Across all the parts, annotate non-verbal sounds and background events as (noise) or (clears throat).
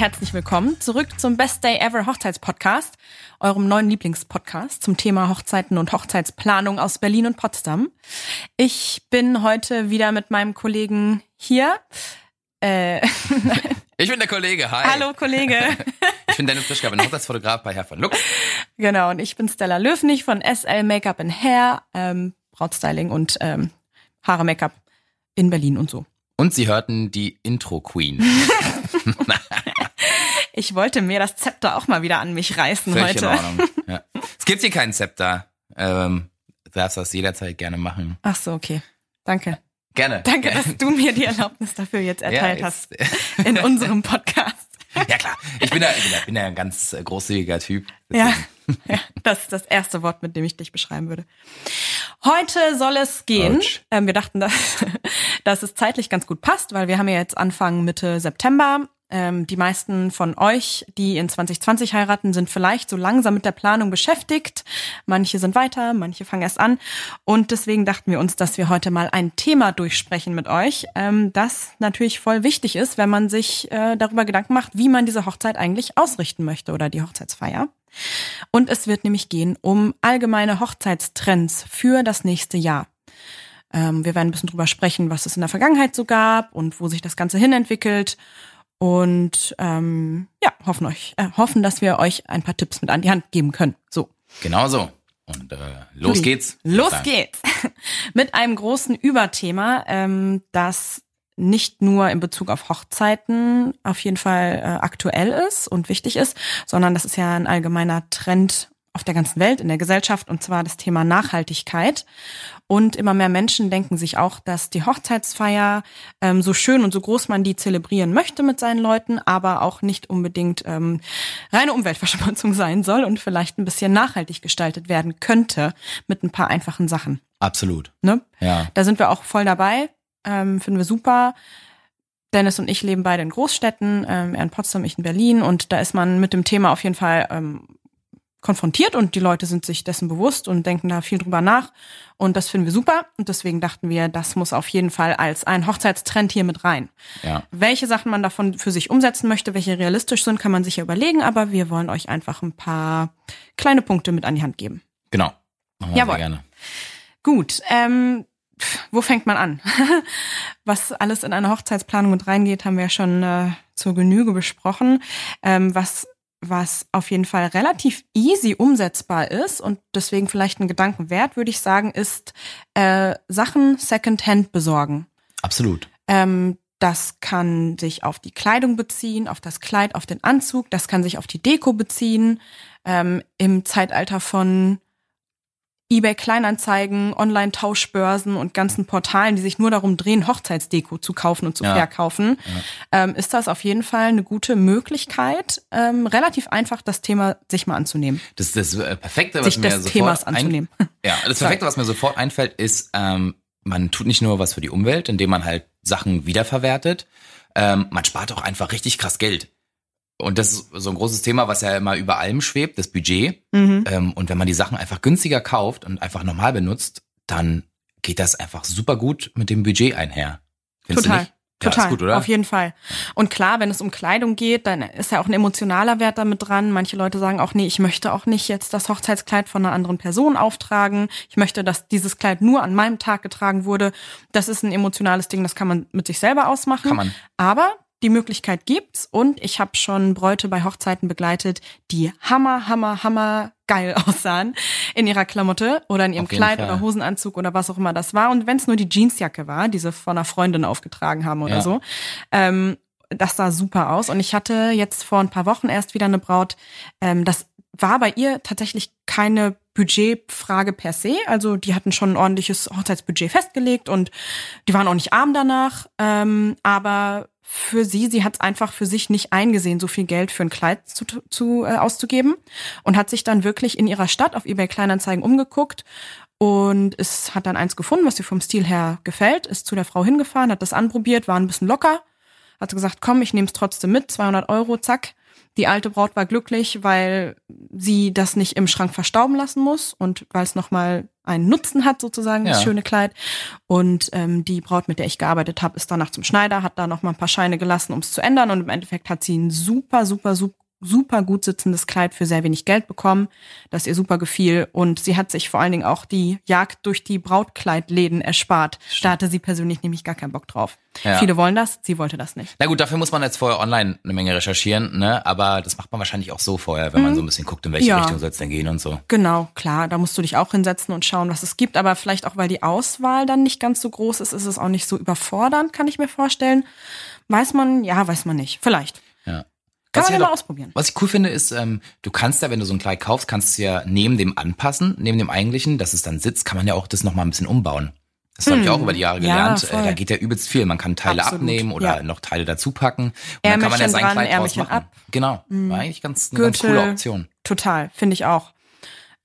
herzlich willkommen zurück zum Best Day Ever Hochzeitspodcast, eurem neuen Lieblingspodcast zum Thema Hochzeiten und Hochzeitsplanung aus Berlin und Potsdam. Ich bin heute wieder mit meinem Kollegen hier. Äh, (laughs) ich bin der Kollege, hi. Hallo Kollege. (laughs) ich bin Dennis Frischka, bin Hochzeitsfotograf bei Herr von Lux. Genau, und ich bin Stella Löwnig von SL Make-up and Hair, ähm, Brautstyling und ähm, Haare Make-up in Berlin und so. Und sie hörten die Intro Queen. (laughs) ich wollte mir das Zepter auch mal wieder an mich reißen Völlig heute. In Ordnung. (laughs) Ja. Es gibt hier keinen Zepter. Ähm, du darfst das jederzeit gerne machen. Ach so, okay. Danke. Gerne. Danke, dass du mir die Erlaubnis dafür jetzt erteilt Ja, hast in (laughs) unserem Podcast. Ja klar, ich bin ja, ich bin ja, ein ganz äh, großzügiger Typ. Ja, ja, das ist das erste Wort, mit dem ich dich beschreiben würde. Heute soll es gehen. Ähm, wir dachten, dass, (laughs) dass es zeitlich ganz gut passt, weil wir haben ja jetzt Anfang Mitte September. Ähm, die meisten von euch, die in 2020 heiraten, sind vielleicht so langsam mit der Planung beschäftigt. Manche sind weiter, manche fangen erst an. Und deswegen dachten wir uns, dass wir heute mal ein Thema durchsprechen mit euch, ähm, das natürlich voll wichtig ist, wenn man sich äh, darüber Gedanken macht, wie man diese Hochzeit eigentlich ausrichten möchte oder die Hochzeitsfeier. Und es wird nämlich gehen um allgemeine Hochzeitstrends für das nächste Jahr. Ähm, wir werden ein bisschen drüber sprechen, was es in der Vergangenheit so gab und wo sich das Ganze hinentwickelt. Und ähm, ja, hoffen euch, äh, hoffen, dass wir euch ein paar Tipps mit an die Hand geben können. So. Genau so. Und äh, los Ui. geht's. Los Dann. geht's. (laughs) Mit einem großen Überthema, ähm, das nicht nur in Bezug auf Hochzeiten auf jeden Fall äh, aktuell ist und wichtig ist, sondern das ist ja ein allgemeiner Trend auf der ganzen Welt, in der Gesellschaft, und zwar das Thema Nachhaltigkeit. Und immer mehr Menschen denken sich auch, dass die Hochzeitsfeier, ähm, so schön und so groß man die zelebrieren möchte mit seinen Leuten, aber auch nicht unbedingt ähm, reine Umweltverschmutzung (laughs) sein soll und vielleicht ein bisschen nachhaltig gestaltet werden könnte mit ein paar einfachen Sachen. Absolut. Ne? Ja. Da sind wir auch voll dabei, ähm, finden wir super. Dennis und ich leben beide in Großstädten, ähm, er in Potsdam, ich in Berlin und da ist man mit dem Thema auf jeden Fall ähm, konfrontiert und die Leute sind sich dessen bewusst und denken da viel drüber nach und das finden wir super und deswegen dachten wir, das muss auf jeden Fall als ein Hochzeitstrend hier mit rein. Ja. Welche Sachen man davon für sich umsetzen möchte, welche realistisch sind, kann man sich ja überlegen, aber wir wollen euch einfach ein paar kleine Punkte mit an die Hand geben. Genau. Machen wir Jawohl. sehr gerne. Gut, ähm, wo fängt man an? (laughs) Was alles in eine Hochzeitsplanung mit reingeht, haben wir ja schon äh, zur Genüge besprochen. Ähm, was was auf jeden Fall relativ easy umsetzbar ist und deswegen vielleicht ein Gedanken wert, würde ich sagen, ist äh, Sachen Secondhand besorgen. Absolut. Ähm, das kann sich auf die Kleidung beziehen, auf das Kleid, auf den Anzug. Das kann sich auf die Deko beziehen. Ähm, Im Zeitalter von eBay Kleinanzeigen, Online-Tauschbörsen und ganzen Portalen, die sich nur darum drehen, Hochzeitsdeko zu kaufen und zu Ja. verkaufen, ähm, ist das auf jeden Fall eine gute Möglichkeit, ähm, relativ einfach das Thema sich mal anzunehmen. Das, das äh, Perfekte, was Sich mir des sofort Themas ein- anzunehmen. (laughs) Ja, das Perfekte, was mir sofort einfällt, ist, ähm, man tut nicht nur was für die Umwelt, indem man halt Sachen wiederverwertet, ähm, man spart auch einfach richtig krass Geld. Und das ist so ein großes Thema, was ja immer über allem schwebt, das Budget. Mhm. Ähm, und wenn man die Sachen einfach günstiger kauft und einfach normal benutzt, dann geht das einfach super gut mit dem Budget einher. Findest Total. du nicht? Ja, Total, gut, oder? auf jeden Fall. Und klar, wenn es um Kleidung geht, dann ist ja auch ein emotionaler Wert damit dran. Manche Leute sagen auch, nee, ich möchte auch nicht jetzt das Hochzeitskleid von einer anderen Person auftragen. Ich möchte, dass dieses Kleid nur an meinem Tag getragen wurde. Das ist ein emotionales Ding, das kann man mit sich selber ausmachen. Kann man. Aber die Möglichkeit gibt's und ich habe schon Bräute bei Hochzeiten begleitet, die hammer, hammer, hammer geil (laughs) aussahen in ihrer Klamotte oder in ihrem Kleid Fall. oder Hosenanzug oder was auch immer das war. Und wenn es nur die Jeansjacke war, die sie von einer Freundin aufgetragen haben oder Ja. so, ähm, das sah super aus. Und ich hatte jetzt vor ein paar Wochen erst wieder eine Braut, ähm, das war bei ihr tatsächlich keine Budgetfrage per se. Also die hatten schon ein ordentliches Hochzeitsbudget festgelegt und die waren auch nicht arm danach. Ähm, aber für sie, sie hat es einfach für sich nicht eingesehen, so viel Geld für ein Kleid zu, zu äh, auszugeben und hat sich dann wirklich in ihrer Stadt auf eBay Kleinanzeigen umgeguckt und es hat dann eins gefunden, was ihr vom Stil her gefällt, ist zu der Frau hingefahren, hat das anprobiert, war ein bisschen locker, hat gesagt, komm, ich nehme es trotzdem mit, 200 Euro, zack. Die alte Braut war glücklich, weil sie das nicht im Schrank verstauben lassen muss und weil es nochmal einen Nutzen hat, sozusagen, das Ja. schöne Kleid. Und ähm, die Braut, mit der ich gearbeitet habe, ist danach zum Schneider, hat da nochmal ein paar Scheine gelassen, um es zu ändern. Und im Endeffekt hat sie ein super, super, super super gut sitzendes Kleid für sehr wenig Geld bekommen, das ihr super gefiel und sie hat sich vor allen Dingen auch die Jagd durch die Brautkleidläden erspart. Da hatte sie persönlich nämlich gar keinen Bock drauf. Ja. Viele wollen das, sie wollte das nicht. Na gut, dafür muss man jetzt vorher online eine Menge recherchieren, ne? Aber das macht man wahrscheinlich auch so vorher, wenn man so ein bisschen guckt, in welche Mhm. Ja. Richtung soll es denn gehen und so. Genau, klar, da musst du dich auch hinsetzen und schauen, was es gibt, aber vielleicht auch, weil die Auswahl dann nicht ganz so groß ist, ist es auch nicht so überfordernd, kann ich mir vorstellen. Weiß man, ja, weiß man nicht. Vielleicht. Ja. Kann Was man ja mal halt auch- ausprobieren. Was ich cool finde, ist, ähm, du kannst ja, wenn du so ein Kleid kaufst, kannst du es ja neben dem anpassen, neben dem eigentlichen, dass es dann sitzt, kann man ja auch das nochmal ein bisschen umbauen. Das habe ich auch über die Jahre Hm. Ja, gelernt. voll. äh, da geht ja übelst viel. Man kann Teile Absolut, abnehmen oder ja. noch Teile dazu packen. Und dann kann man ja sein dran, Kleid draus Ärmelchen machen. ab. Hm. Genau. War eigentlich ganz, eine ganz Gürtel. coole Option. Total, finde ich auch.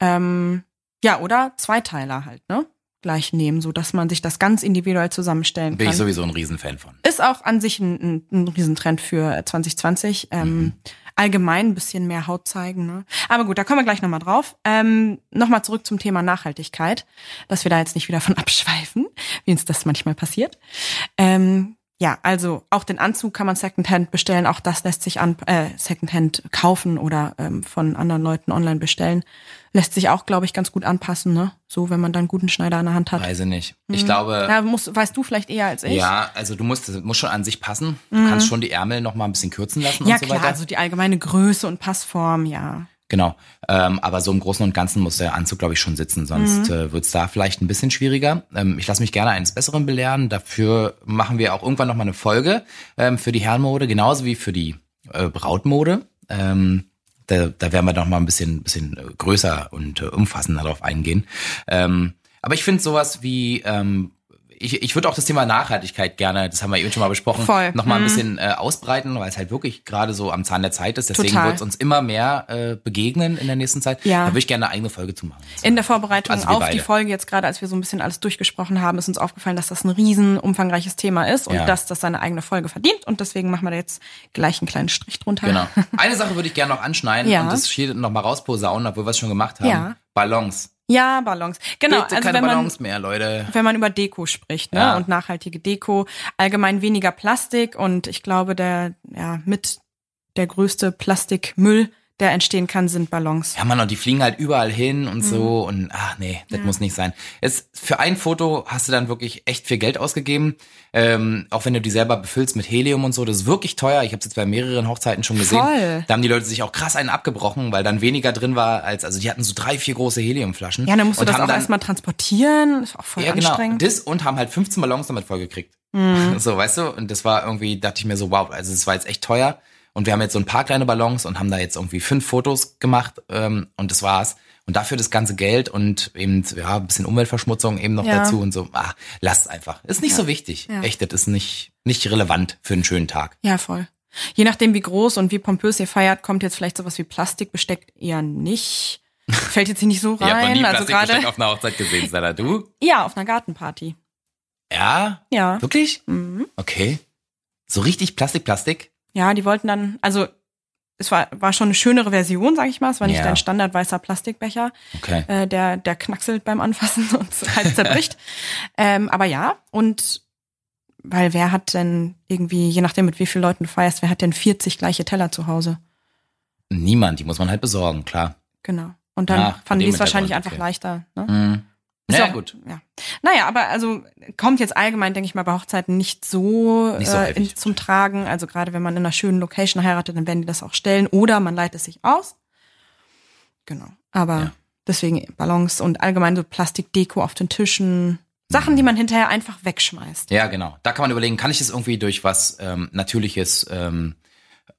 Ähm, ja, oder Zweiteiler halt, ne? Gleich nehmen, so dass man sich das ganz individuell zusammenstellen Bin kann. ich sowieso ein Riesenfan von. Ist auch an sich ein, ein, ein Riesentrend für 2020. Ähm, Mhm. Allgemein ein bisschen mehr Haut zeigen. Ne? Aber gut, da kommen wir gleich nochmal drauf. Ähm, nochmal zurück zum Thema Nachhaltigkeit, dass wir da jetzt nicht wieder von (laughs) abschweifen, wie uns das manchmal passiert. Ähm, ja, also auch den Anzug kann man Secondhand bestellen. Auch das lässt sich an äh, Secondhand kaufen oder ähm, von anderen Leuten online bestellen. Lässt sich auch, glaube ich, ganz gut anpassen. Ne? So, wenn man dann einen guten Schneider an der Hand hat. Weiß ich nicht. Ich glaube, Da musst, weißt du vielleicht eher als ich. ja, also du musst, das muss schon an sich passen. Du kannst schon die Ärmel noch mal ein bisschen kürzen lassen Mhm. Ja, und so klar, weiter. also die allgemeine Größe und Passform, ja. Genau. Ähm, aber so im Großen und Ganzen muss der Anzug, glaube ich, schon sitzen, sonst Mhm. äh, wird's da vielleicht ein bisschen schwieriger. Ähm, ich lasse mich gerne eines Besseren belehren. Dafür machen wir auch irgendwann noch mal eine Folge ähm, für die Herrenmode, genauso wie für die äh, Brautmode. Ähm, da, da werden wir noch mal ein bisschen, bisschen äh, größer und äh, umfassender darauf eingehen. Ähm, aber ich finde sowas wie ähm, ich, ich würde auch das Thema Nachhaltigkeit gerne, das haben wir eben schon mal besprochen, Voll. noch mal ein Mhm. bisschen äh, ausbreiten, weil es halt wirklich gerade so am Zahn der Zeit ist. Deswegen wird es uns immer mehr äh, begegnen in der nächsten Zeit. Ja. Da würde ich gerne eine eigene Folge zu machen. In der Vorbereitung Also auf beide. die Folge jetzt gerade, als wir so ein bisschen alles durchgesprochen haben, ist uns aufgefallen, dass das ein riesen umfangreiches Thema ist und Ja. dass das seine eigene Folge verdient und deswegen machen wir da jetzt gleich einen kleinen Strich drunter. Genau. (laughs) Eine Sache würde ich gerne noch anschneiden Ja. und das hier noch mal rausposaunen, obwohl wir es schon gemacht haben. Ja. Ballons. Ja, Ballons. Genau, Bitte also keine wenn man Ballons mehr, Leute. wenn man über Deko spricht, ne, Ja. und nachhaltige Deko, allgemein weniger Plastik und ich glaube, der ja mit der größte Plastikmüll, der entstehen kann, sind Ballons. Ja, Mann, und die fliegen halt überall hin und so Mhm. und ach nee, das muss nicht sein. Jetzt, für ein Foto hast du dann wirklich echt viel Geld ausgegeben, ähm, auch wenn du die selber befüllst mit Helium und so, das ist wirklich teuer. Ich habe es jetzt bei mehreren Hochzeiten schon gesehen. Voll. Da haben die Leute sich auch krass einen abgebrochen, weil dann weniger drin war als, also die hatten so drei, vier große Heliumflaschen. Ja, dann musst du das auch dann, erstmal transportieren, ist auch voll Ja, genau. anstrengend. Das und haben halt 15 Ballons damit vollgekriegt. Mhm. (laughs) So, weißt du? Und das war irgendwie, dachte ich mir so, wow, also es war jetzt echt teuer. Und wir haben jetzt so ein paar kleine Ballons und haben da jetzt irgendwie fünf Fotos gemacht ähm, und das war's. Und dafür das ganze Geld und eben, ja, ein bisschen Umweltverschmutzung eben noch Ja. dazu und so. Ah, lasst einfach. Ist nicht so wichtig. Ja. Echt, das ist nicht, nicht relevant für einen schönen Tag. Ja, voll. Je nachdem, wie groß und wie pompös ihr feiert, kommt jetzt vielleicht sowas wie Plastikbesteck eher nicht. (laughs) Fällt jetzt hier nicht so Ich habe noch rein. nie also Plastikbesteck gerade auf einer Hochzeit gesehen, Sarah. Du? ja, auf einer Gartenparty. Ja? Ja. Wirklich? Mhm. Okay. So richtig Plastik, Plastik? Ja, die wollten dann, also es war, war schon eine schönere Version, sag ich mal. Es war nicht Ja. dein Standard weißer Plastikbecher, Okay. äh, der, der knackselt beim Anfassen (laughs) und halb zerbricht. ähm, aber ja, und weil wer hat denn irgendwie, je nachdem mit wie vielen Leuten du feierst, wer hat denn 40 gleiche Teller zu Hause? Niemand, die muss man halt besorgen, klar. Genau. Und dann Ja, fanden die es wahrscheinlich einfach okay. leichter. Ne? Mhm. Ist Ja, auch- gut. Ja. Naja, aber also kommt jetzt allgemein, denke ich mal, bei Hochzeiten nicht so, Nicht so äh, in, zum Tragen. Also gerade wenn man in einer schönen Location heiratet, dann werden die das auch stellen oder man leitet es sich aus. Genau. Aber Ja. deswegen Ballons und allgemein so Plastikdeko auf den Tischen. Sachen, die man hinterher einfach wegschmeißt. Ja, genau. Da kann man überlegen, kann ich das irgendwie durch was ähm, Natürliches ähm,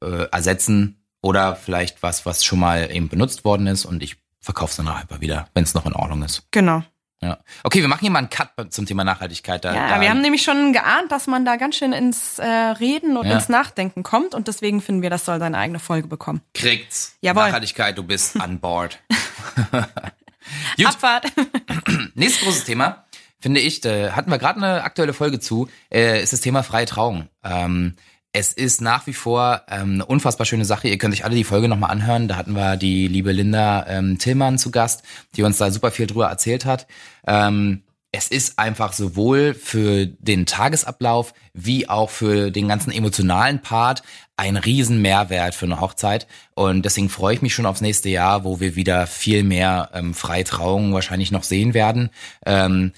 äh, ersetzen oder vielleicht was, was schon mal eben benutzt worden ist und ich verkaufe es dann einfach wieder, wenn es noch in Ordnung ist. Genau. Ja. Okay, wir machen hier mal einen Cut zum Thema Nachhaltigkeit. Da, Ja, da, wir haben nämlich schon geahnt, dass man da ganz schön ins äh, Reden und Ja. ins Nachdenken kommt und deswegen finden wir, das soll seine eigene Folge bekommen. kriegt's. Jawohl. Nachhaltigkeit, du bist an Bord. (laughs) (laughs) Abfahrt. (clears throat) Nächstes großes Thema, finde ich, da hatten wir gerade eine aktuelle Folge zu, äh, ist das Thema freie Trauung. Ähm, es ist nach wie vor ähm, eine unfassbar schöne Sache. Ihr könnt euch alle die Folge nochmal anhören. Da hatten wir die liebe Linda ähm, Tillmann zu Gast, die uns da super viel drüber erzählt hat. Ähm, es ist einfach sowohl für den Tagesablauf wie auch für den ganzen emotionalen Part ein riesen Mehrwert für eine Hochzeit. Und deswegen freue ich mich schon aufs nächste Jahr, wo wir wieder viel mehr ähm, Freitrauungen wahrscheinlich noch sehen werden. Ähm,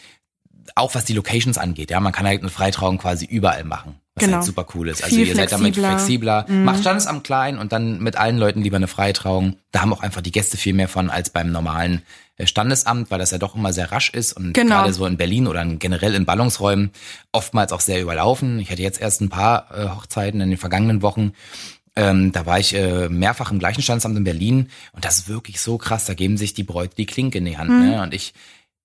auch was die Locations angeht. Ja, man kann halt eine Freitrauung quasi überall machen. Was Genau. halt super cool ist. Also Viel ihr seid damit flexibler. flexibler. Macht Standesamt klein und dann mit allen Leuten lieber eine Freitrauung. Da haben auch einfach die Gäste viel mehr von als beim normalen äh, Standesamt, weil das ja doch immer sehr rasch ist und Genau. gerade so in Berlin oder generell in Ballungsräumen oftmals auch sehr überlaufen. Ich hatte jetzt erst ein paar äh, Hochzeiten in den vergangenen Wochen. Ähm, da war ich äh, mehrfach im gleichen Standesamt in Berlin und das ist wirklich so krass. Da geben sich die Bräute die Klinke in die Hand. Mhm. Ne? Und ich,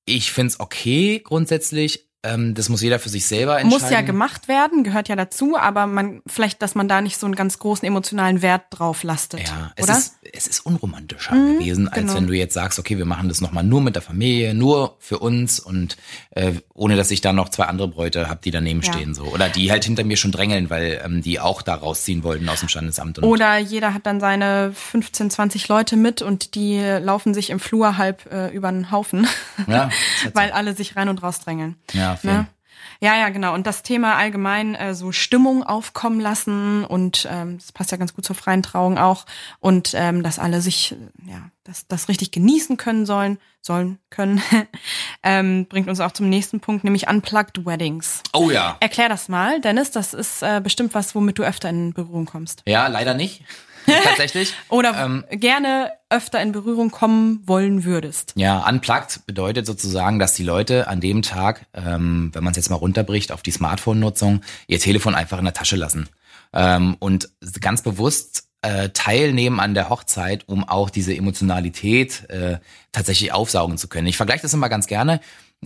ich find's okay grundsätzlich. Ähm, das muss jeder für sich selber entscheiden. Muss ja gemacht werden, gehört ja dazu, aber man vielleicht, dass man da nicht so einen ganz großen emotionalen Wert drauf lastet. Ja, es oder? ist, es ist unromantischer gewesen, als genau. wenn du jetzt sagst, okay, wir machen das nochmal nur mit der Familie, nur für uns und äh, ohne, dass ich da noch zwei andere Bräute hab, die daneben Ja. stehen so. Oder die halt hinter mir schon drängeln, weil ähm, die auch da rausziehen wollten aus dem Standesamt. Und Oder jeder hat dann seine 15, 20 Leute mit und die laufen sich im Flur halb äh, über den Haufen, ja, (laughs) weil alle sich rein und raus drängeln. ja. Ne? Ja, ja, genau. Und das Thema allgemein äh, so Stimmung aufkommen lassen und ähm, das passt ja ganz gut zur freien Trauung auch und ähm, dass alle sich äh, ja das, das richtig genießen können sollen, sollen können, (laughs) ähm, bringt uns auch zum nächsten Punkt, nämlich Unplugged Weddings. Oh ja. Erklär das mal, Dennis. Das ist äh, bestimmt was, womit du öfter in Berührung kommst. Ja, leider nicht. Tatsächlich. (laughs) Oder Ähm, gerne öfter in Berührung kommen wollen würdest. Ja, unplugged bedeutet sozusagen, dass die Leute an dem Tag, ähm, wenn man es jetzt mal runterbricht auf die Smartphone-Nutzung, ihr Telefon einfach in der Tasche lassen ähm, und ganz bewusst äh, teilnehmen an der Hochzeit, um auch diese Emotionalität äh, tatsächlich aufsaugen zu können. Ich vergleiche das immer ganz gerne.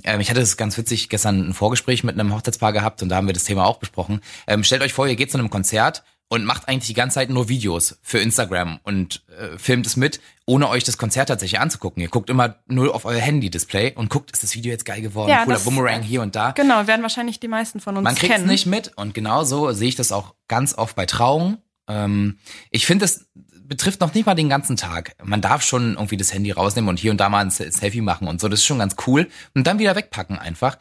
Ähm, ich hatte es ganz witzig gestern ein Vorgespräch mit einem Hochzeitspaar gehabt und da haben wir das Thema auch besprochen. Ähm, stellt euch vor, ihr geht zu einem Konzert und macht eigentlich die ganze Zeit nur Videos für Instagram und äh, filmt es mit, ohne euch das Konzert tatsächlich anzugucken. Ihr guckt immer nur auf euer Handy-Display und guckt, ist das Video jetzt geil geworden, Ja, cooler das- Boomerang hier und da. Genau, werden wahrscheinlich die meisten von uns Man kriegt es nicht mit und genauso sehe ich das auch ganz oft bei Trauungen. Ähm, ich finde, es betrifft noch nicht mal den ganzen Tag. Man darf schon irgendwie das Handy rausnehmen und hier und da mal ein Se- Selfie machen und so. Das ist schon ganz cool. Und dann wieder wegpacken einfach.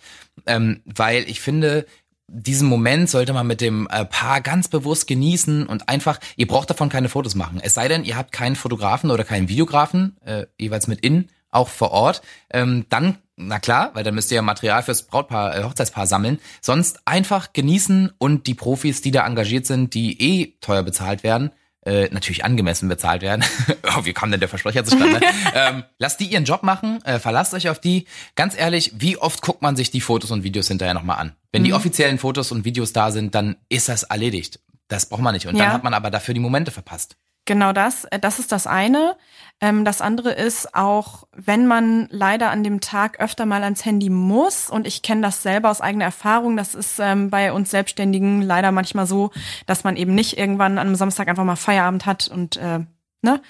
Ähm, weil ich finde, diesen Moment sollte man mit dem äh, Paar ganz bewusst genießen und einfach, ihr braucht davon keine Fotos machen. Es sei denn, ihr habt keinen Fotografen oder keinen Videografen, äh, jeweils mit in, auch vor Ort. Ähm, dann, na klar, weil dann müsst ihr ja Material fürs Brautpaar, äh, Hochzeitspaar sammeln. Sonst einfach genießen und die Profis, die da engagiert sind, die eh teuer bezahlt werden, äh, natürlich angemessen bezahlt werden. (laughs) oh, wie kam denn der Versprecher zustande? (laughs) ähm, lasst die ihren Job machen, äh, verlasst euch auf die. Ganz ehrlich, wie oft guckt man sich die Fotos und Videos hinterher nochmal an? Wenn die offiziellen Fotos und Videos da sind, dann ist das erledigt. Das braucht man nicht. Und Ja. dann hat man aber dafür die Momente verpasst. Genau das, äh, das ist das eine. Ähm, das andere ist auch, wenn man leider an dem Tag öfter mal ans Handy muss, und ich kenne das selber aus eigener Erfahrung, das ist ähm, bei uns Selbstständigen leider manchmal so, dass man eben nicht irgendwann am Samstag einfach mal Feierabend hat und äh, ne,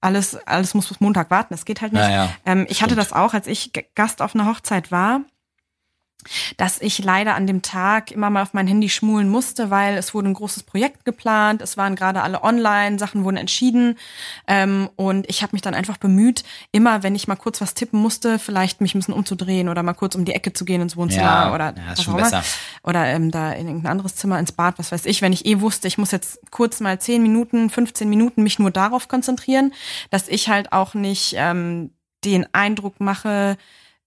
alles, alles muss bis Montag warten. Das geht halt nicht. Ja, ja, ähm, ich hatte das auch, als ich Gast auf einer Hochzeit war dass ich leider an dem Tag immer mal auf mein Handy schmulen musste, weil es wurde ein großes Projekt geplant, es waren gerade alle online, Sachen wurden entschieden. Ähm, und ich habe mich dann einfach bemüht, immer wenn ich mal kurz was tippen musste, vielleicht mich ein bisschen umzudrehen oder mal kurz um die Ecke zu gehen ins Wohnzimmer Ja, oder ja, ist schon besser. oder ähm, da in irgendein anderes Zimmer ins Bad, was weiß ich, wenn ich eh wusste, ich muss jetzt kurz mal 10 Minuten, 15 Minuten mich nur darauf konzentrieren, dass ich halt auch nicht ähm, den Eindruck mache,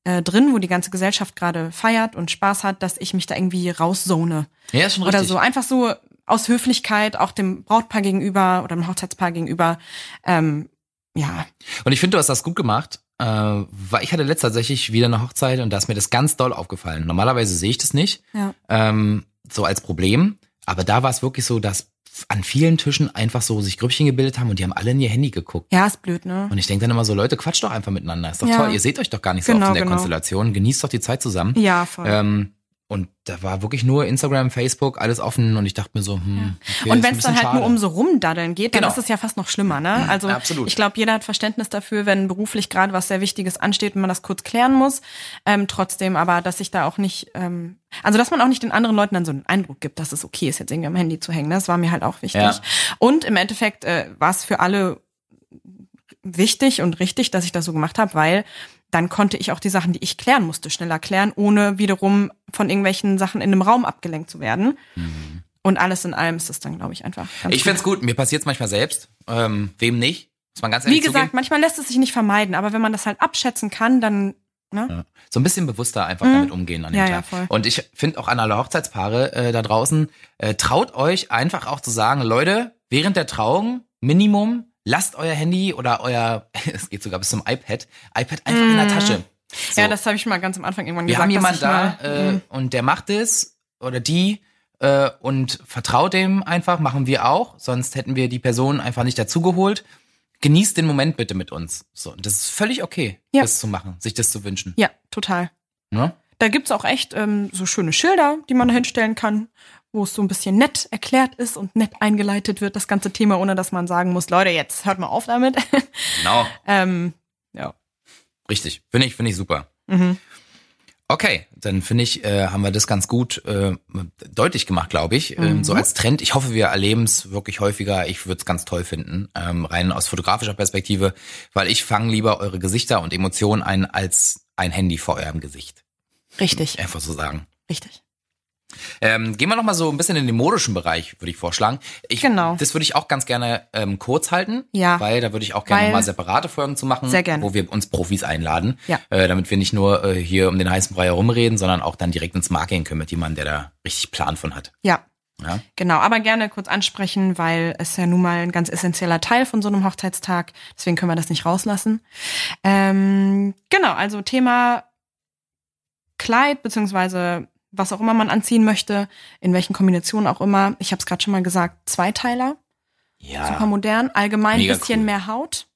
äh, drin, wo die ganze Gesellschaft gerade feiert und Spaß hat, dass ich mich da irgendwie rauszone. Ja, ist schon Oder richtig. so. Einfach so aus Höflichkeit auch dem Brautpaar gegenüber oder dem Hochzeitspaar gegenüber. Ähm, ja, Und ich finde, du hast das gut gemacht, äh, weil ich hatte letzt tatsächlich wieder eine Hochzeit und da ist mir das ganz doll aufgefallen. Normalerweise sehe ich das nicht, ja. ähm, so als Problem, aber da war es wirklich so, dass an vielen Tischen einfach so sich Grüppchen gebildet haben und die haben alle in ihr Handy geguckt. Ja, ist blöd, ne? Und ich denke dann immer so, Leute, quatscht doch einfach miteinander. Ist doch Ja. toll. Ihr seht euch doch gar nicht so Genau, oft in der genau. Konstellation. Genießt doch die Zeit zusammen. Ja, voll. Ähm, und da war wirklich nur Instagram, Facebook, alles offen und ich dachte mir so, hm, okay, und wenn es dann halt nur schade. um so rumdaddeln geht, dann Genau. ist es ja fast noch schlimmer, ne? Also Absolut. ich glaube, jeder hat Verständnis dafür, wenn beruflich gerade was sehr Wichtiges ansteht und man das kurz klären muss. Ähm, trotzdem aber, dass sich da auch nicht, ähm, also dass man auch nicht den anderen Leuten dann so einen Eindruck gibt, dass es okay ist, jetzt irgendwie am Handy zu hängen. Das war mir halt auch wichtig. Ja. Und im Endeffekt äh, war es für alle wichtig und richtig, dass ich das so gemacht habe, weil dann konnte ich auch die Sachen, die ich klären musste, schneller klären, ohne wiederum von irgendwelchen Sachen in einem Raum abgelenkt zu werden. Und alles in allem ist das dann, glaube ich, einfach Mhm. Ich gut. find's gut, mir passiert's manchmal selbst, ähm, wem nicht, muss man ganz Wie ehrlich gesagt, zugeben. manchmal lässt es sich nicht vermeiden, aber wenn man das halt abschätzen kann, dann, ne? Ja. So ein bisschen bewusster einfach damit umgehen an dem Mhm. Ja, ja, Tag. voll. Und ich finde auch an alle Hochzeitspaare äh, da draußen, äh, traut euch einfach auch zu sagen, Leute, während der Trauung, Minimum, lasst euer Handy oder euer, (laughs) es geht sogar bis zum iPad, iPad einfach in der Tasche. So. Ja, das habe ich mal ganz am Anfang irgendwann Wir gesagt. haben dass jemand ich da mal, äh, und der macht es oder die äh, und vertraut dem einfach, machen wir auch, sonst hätten wir die Person einfach nicht dazugeholt. Genießt den Moment bitte mit uns. So, und das ist völlig okay, Ja. das zu machen, sich das zu wünschen. Ja, total. Ne? Da gibt's auch echt ähm, so schöne Schilder, die man da hinstellen kann, wo es so ein bisschen nett erklärt ist und nett eingeleitet wird, das ganze Thema, ohne dass man sagen muss, Leute, jetzt hört mal auf damit. (laughs) Genau. ähm, ja. Richtig, finde ich, finde ich super. Mhm. Okay, dann finde ich, äh, haben wir das ganz gut äh, deutlich gemacht, glaube ich. Ähm, so als Trend. Ich hoffe, wir erleben es wirklich häufiger. Ich würde es ganz toll finden, ähm, rein aus fotografischer Perspektive, weil ich fange lieber eure Gesichter und Emotionen ein als ein Handy vor eurem Gesicht. Richtig, Einfach so sagen. richtig. Ähm, gehen wir noch mal so ein bisschen in den modischen Bereich, würde ich vorschlagen. Ich, Genau. Das würde ich auch ganz gerne ähm, kurz halten, Ja. weil da würde ich auch gerne mal separate Folgen zu machen, Sehr gerne. wo wir uns Profis einladen, Ja. äh, damit wir nicht nur äh, hier um den heißen Brei herumreden, sondern auch dann direkt ins Marketing können mit jemandem, der da richtig Plan von hat. Ja, Ja? Genau, aber gerne kurz ansprechen, weil es ja nun mal ein ganz essentieller Teil von so einem Hochzeitstag. Deswegen können wir das nicht rauslassen. Ähm, genau, also Thema Kleid beziehungsweise was auch immer man anziehen möchte, in welchen Kombinationen auch immer. Ich habe es gerade schon mal gesagt, Zweiteiler, Ja. super modern, allgemein Mega bisschen cool. mehr Haut.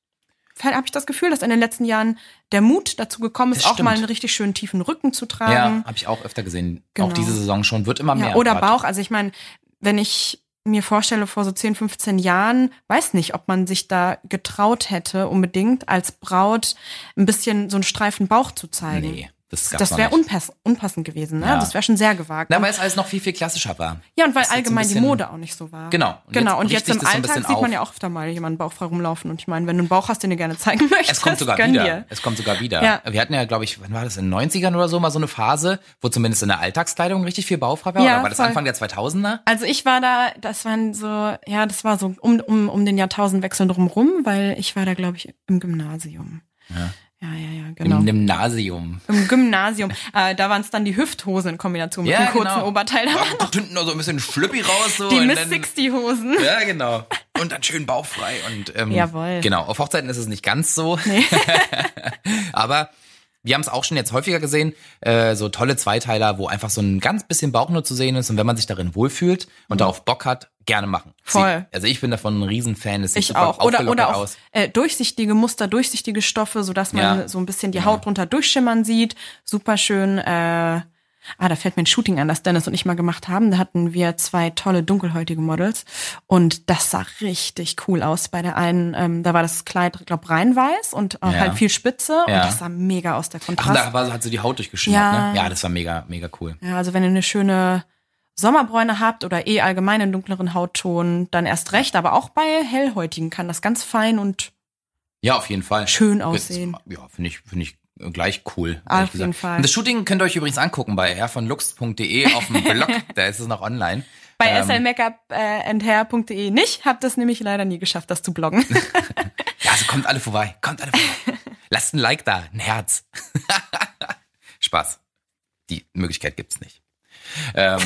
Habe ich das Gefühl, dass in den letzten Jahren der Mut dazu gekommen ist, Das auch mal stimmt. einen richtig schönen tiefen Rücken zu Ja, tragen. habe ich auch öfter gesehen. Genau. Auch diese Saison schon, wird immer mehr. Ja, oder grad. Bauch. Also ich meine, wenn ich mir vorstelle, vor so 10, 15 Jahren, weiß nicht, ob man sich da getraut hätte, unbedingt als Braut ein bisschen so einen Streifen Bauch zu zeigen. Nee, das das wäre unpass unpassend gewesen, ne? Ja. Das wäre schon sehr gewagt. Na, weil es alles noch viel, viel klassischer war. ja, und weil das allgemein die bisschen- Mode auch nicht so war. Genau. Und genau. jetzt Und jetzt im so Alltag bisschen sieht man ja auch öfter mal jemanden Bauchfrei rumlaufen. Und ich meine, wenn du einen Bauch hast, den du gerne zeigen möchtest, Es kommt sogar wieder. dir. Es kommt sogar wieder. Ja. Wir hatten ja, glaube ich, wann war das, in den 90ern oder so, mal so eine Phase, wo zumindest in der Alltagskleidung richtig viel Bauchfrei war. Ja, oder war das voll. Anfang der 2000er? Also ich war da, das waren so, ja, das war so um, um, um den Jahrtausendwechsel drumrum, weil ich war da, glaube ich, im Gymnasium. Ja. Ja, ja, ja, genau. Im Gymnasium. Im Gymnasium. äh, da waren es dann die Hüfthosen in Kombination mit dem kurzen genau. Oberteil. Da Ja, noch so ein bisschen Schlüppi raus. So, die Miss dann, 60 Hosen. Ja, genau. Und dann schön bauchfrei. Und, ähm, Jawohl. Genau, auf Hochzeiten ist es nicht ganz so. (laughs) (laughs) Aber wir haben es auch schon jetzt häufiger gesehen, äh, so tolle Zweiteiler, wo einfach so ein ganz bisschen Bauch nur zu sehen ist und wenn man sich darin wohlfühlt und darauf Bock hat, gerne machen. Voll. Sie- Also ich bin davon ein Riesenfan. Es sieht Ich super auch. Oder, oder auch aus. äh, durchsichtige Muster, durchsichtige Stoffe, sodass man Ja. so ein bisschen die Haut drunter durchschimmern sieht. Super schön. Äh, ah, da fällt mir ein Shooting an, das Dennis und ich mal gemacht haben. Da hatten wir zwei tolle dunkelhäutige Models und das sah richtig cool aus. Bei der einen, ähm, da war das Kleid, glaub rein weiß und Ja. halt viel Spitze und Ja. das sah mega aus, der Ach, Kontrast. und da war, hat so die Haut durchgeschimmert, Ja. ne? Ja, das war mega, mega cool. Ja, also wenn ihr eine schöne Sommerbräune habt oder eh allgemein einen dunkleren Hautton, dann erst recht. Aber auch bei hellhäutigen kann das ganz fein und Ja, auf jeden Fall. Schön aussehen. Ja, finde ich, finde ich äh, gleich cool. Auf jeden. Fall. Und das Shooting könnt ihr euch übrigens angucken bei hervonlux.de auf dem Blog. (laughs) da ist es noch online. bei Ähm, slmakeupandhair.de nicht. Hab das nämlich leider nie geschafft, das zu bloggen. (laughs) Ja, also kommt alle vorbei. Kommt alle vorbei. Lasst ein Like da, ein Herz. (laughs) Spaß. Die Möglichkeit gibt's nicht. Ähm,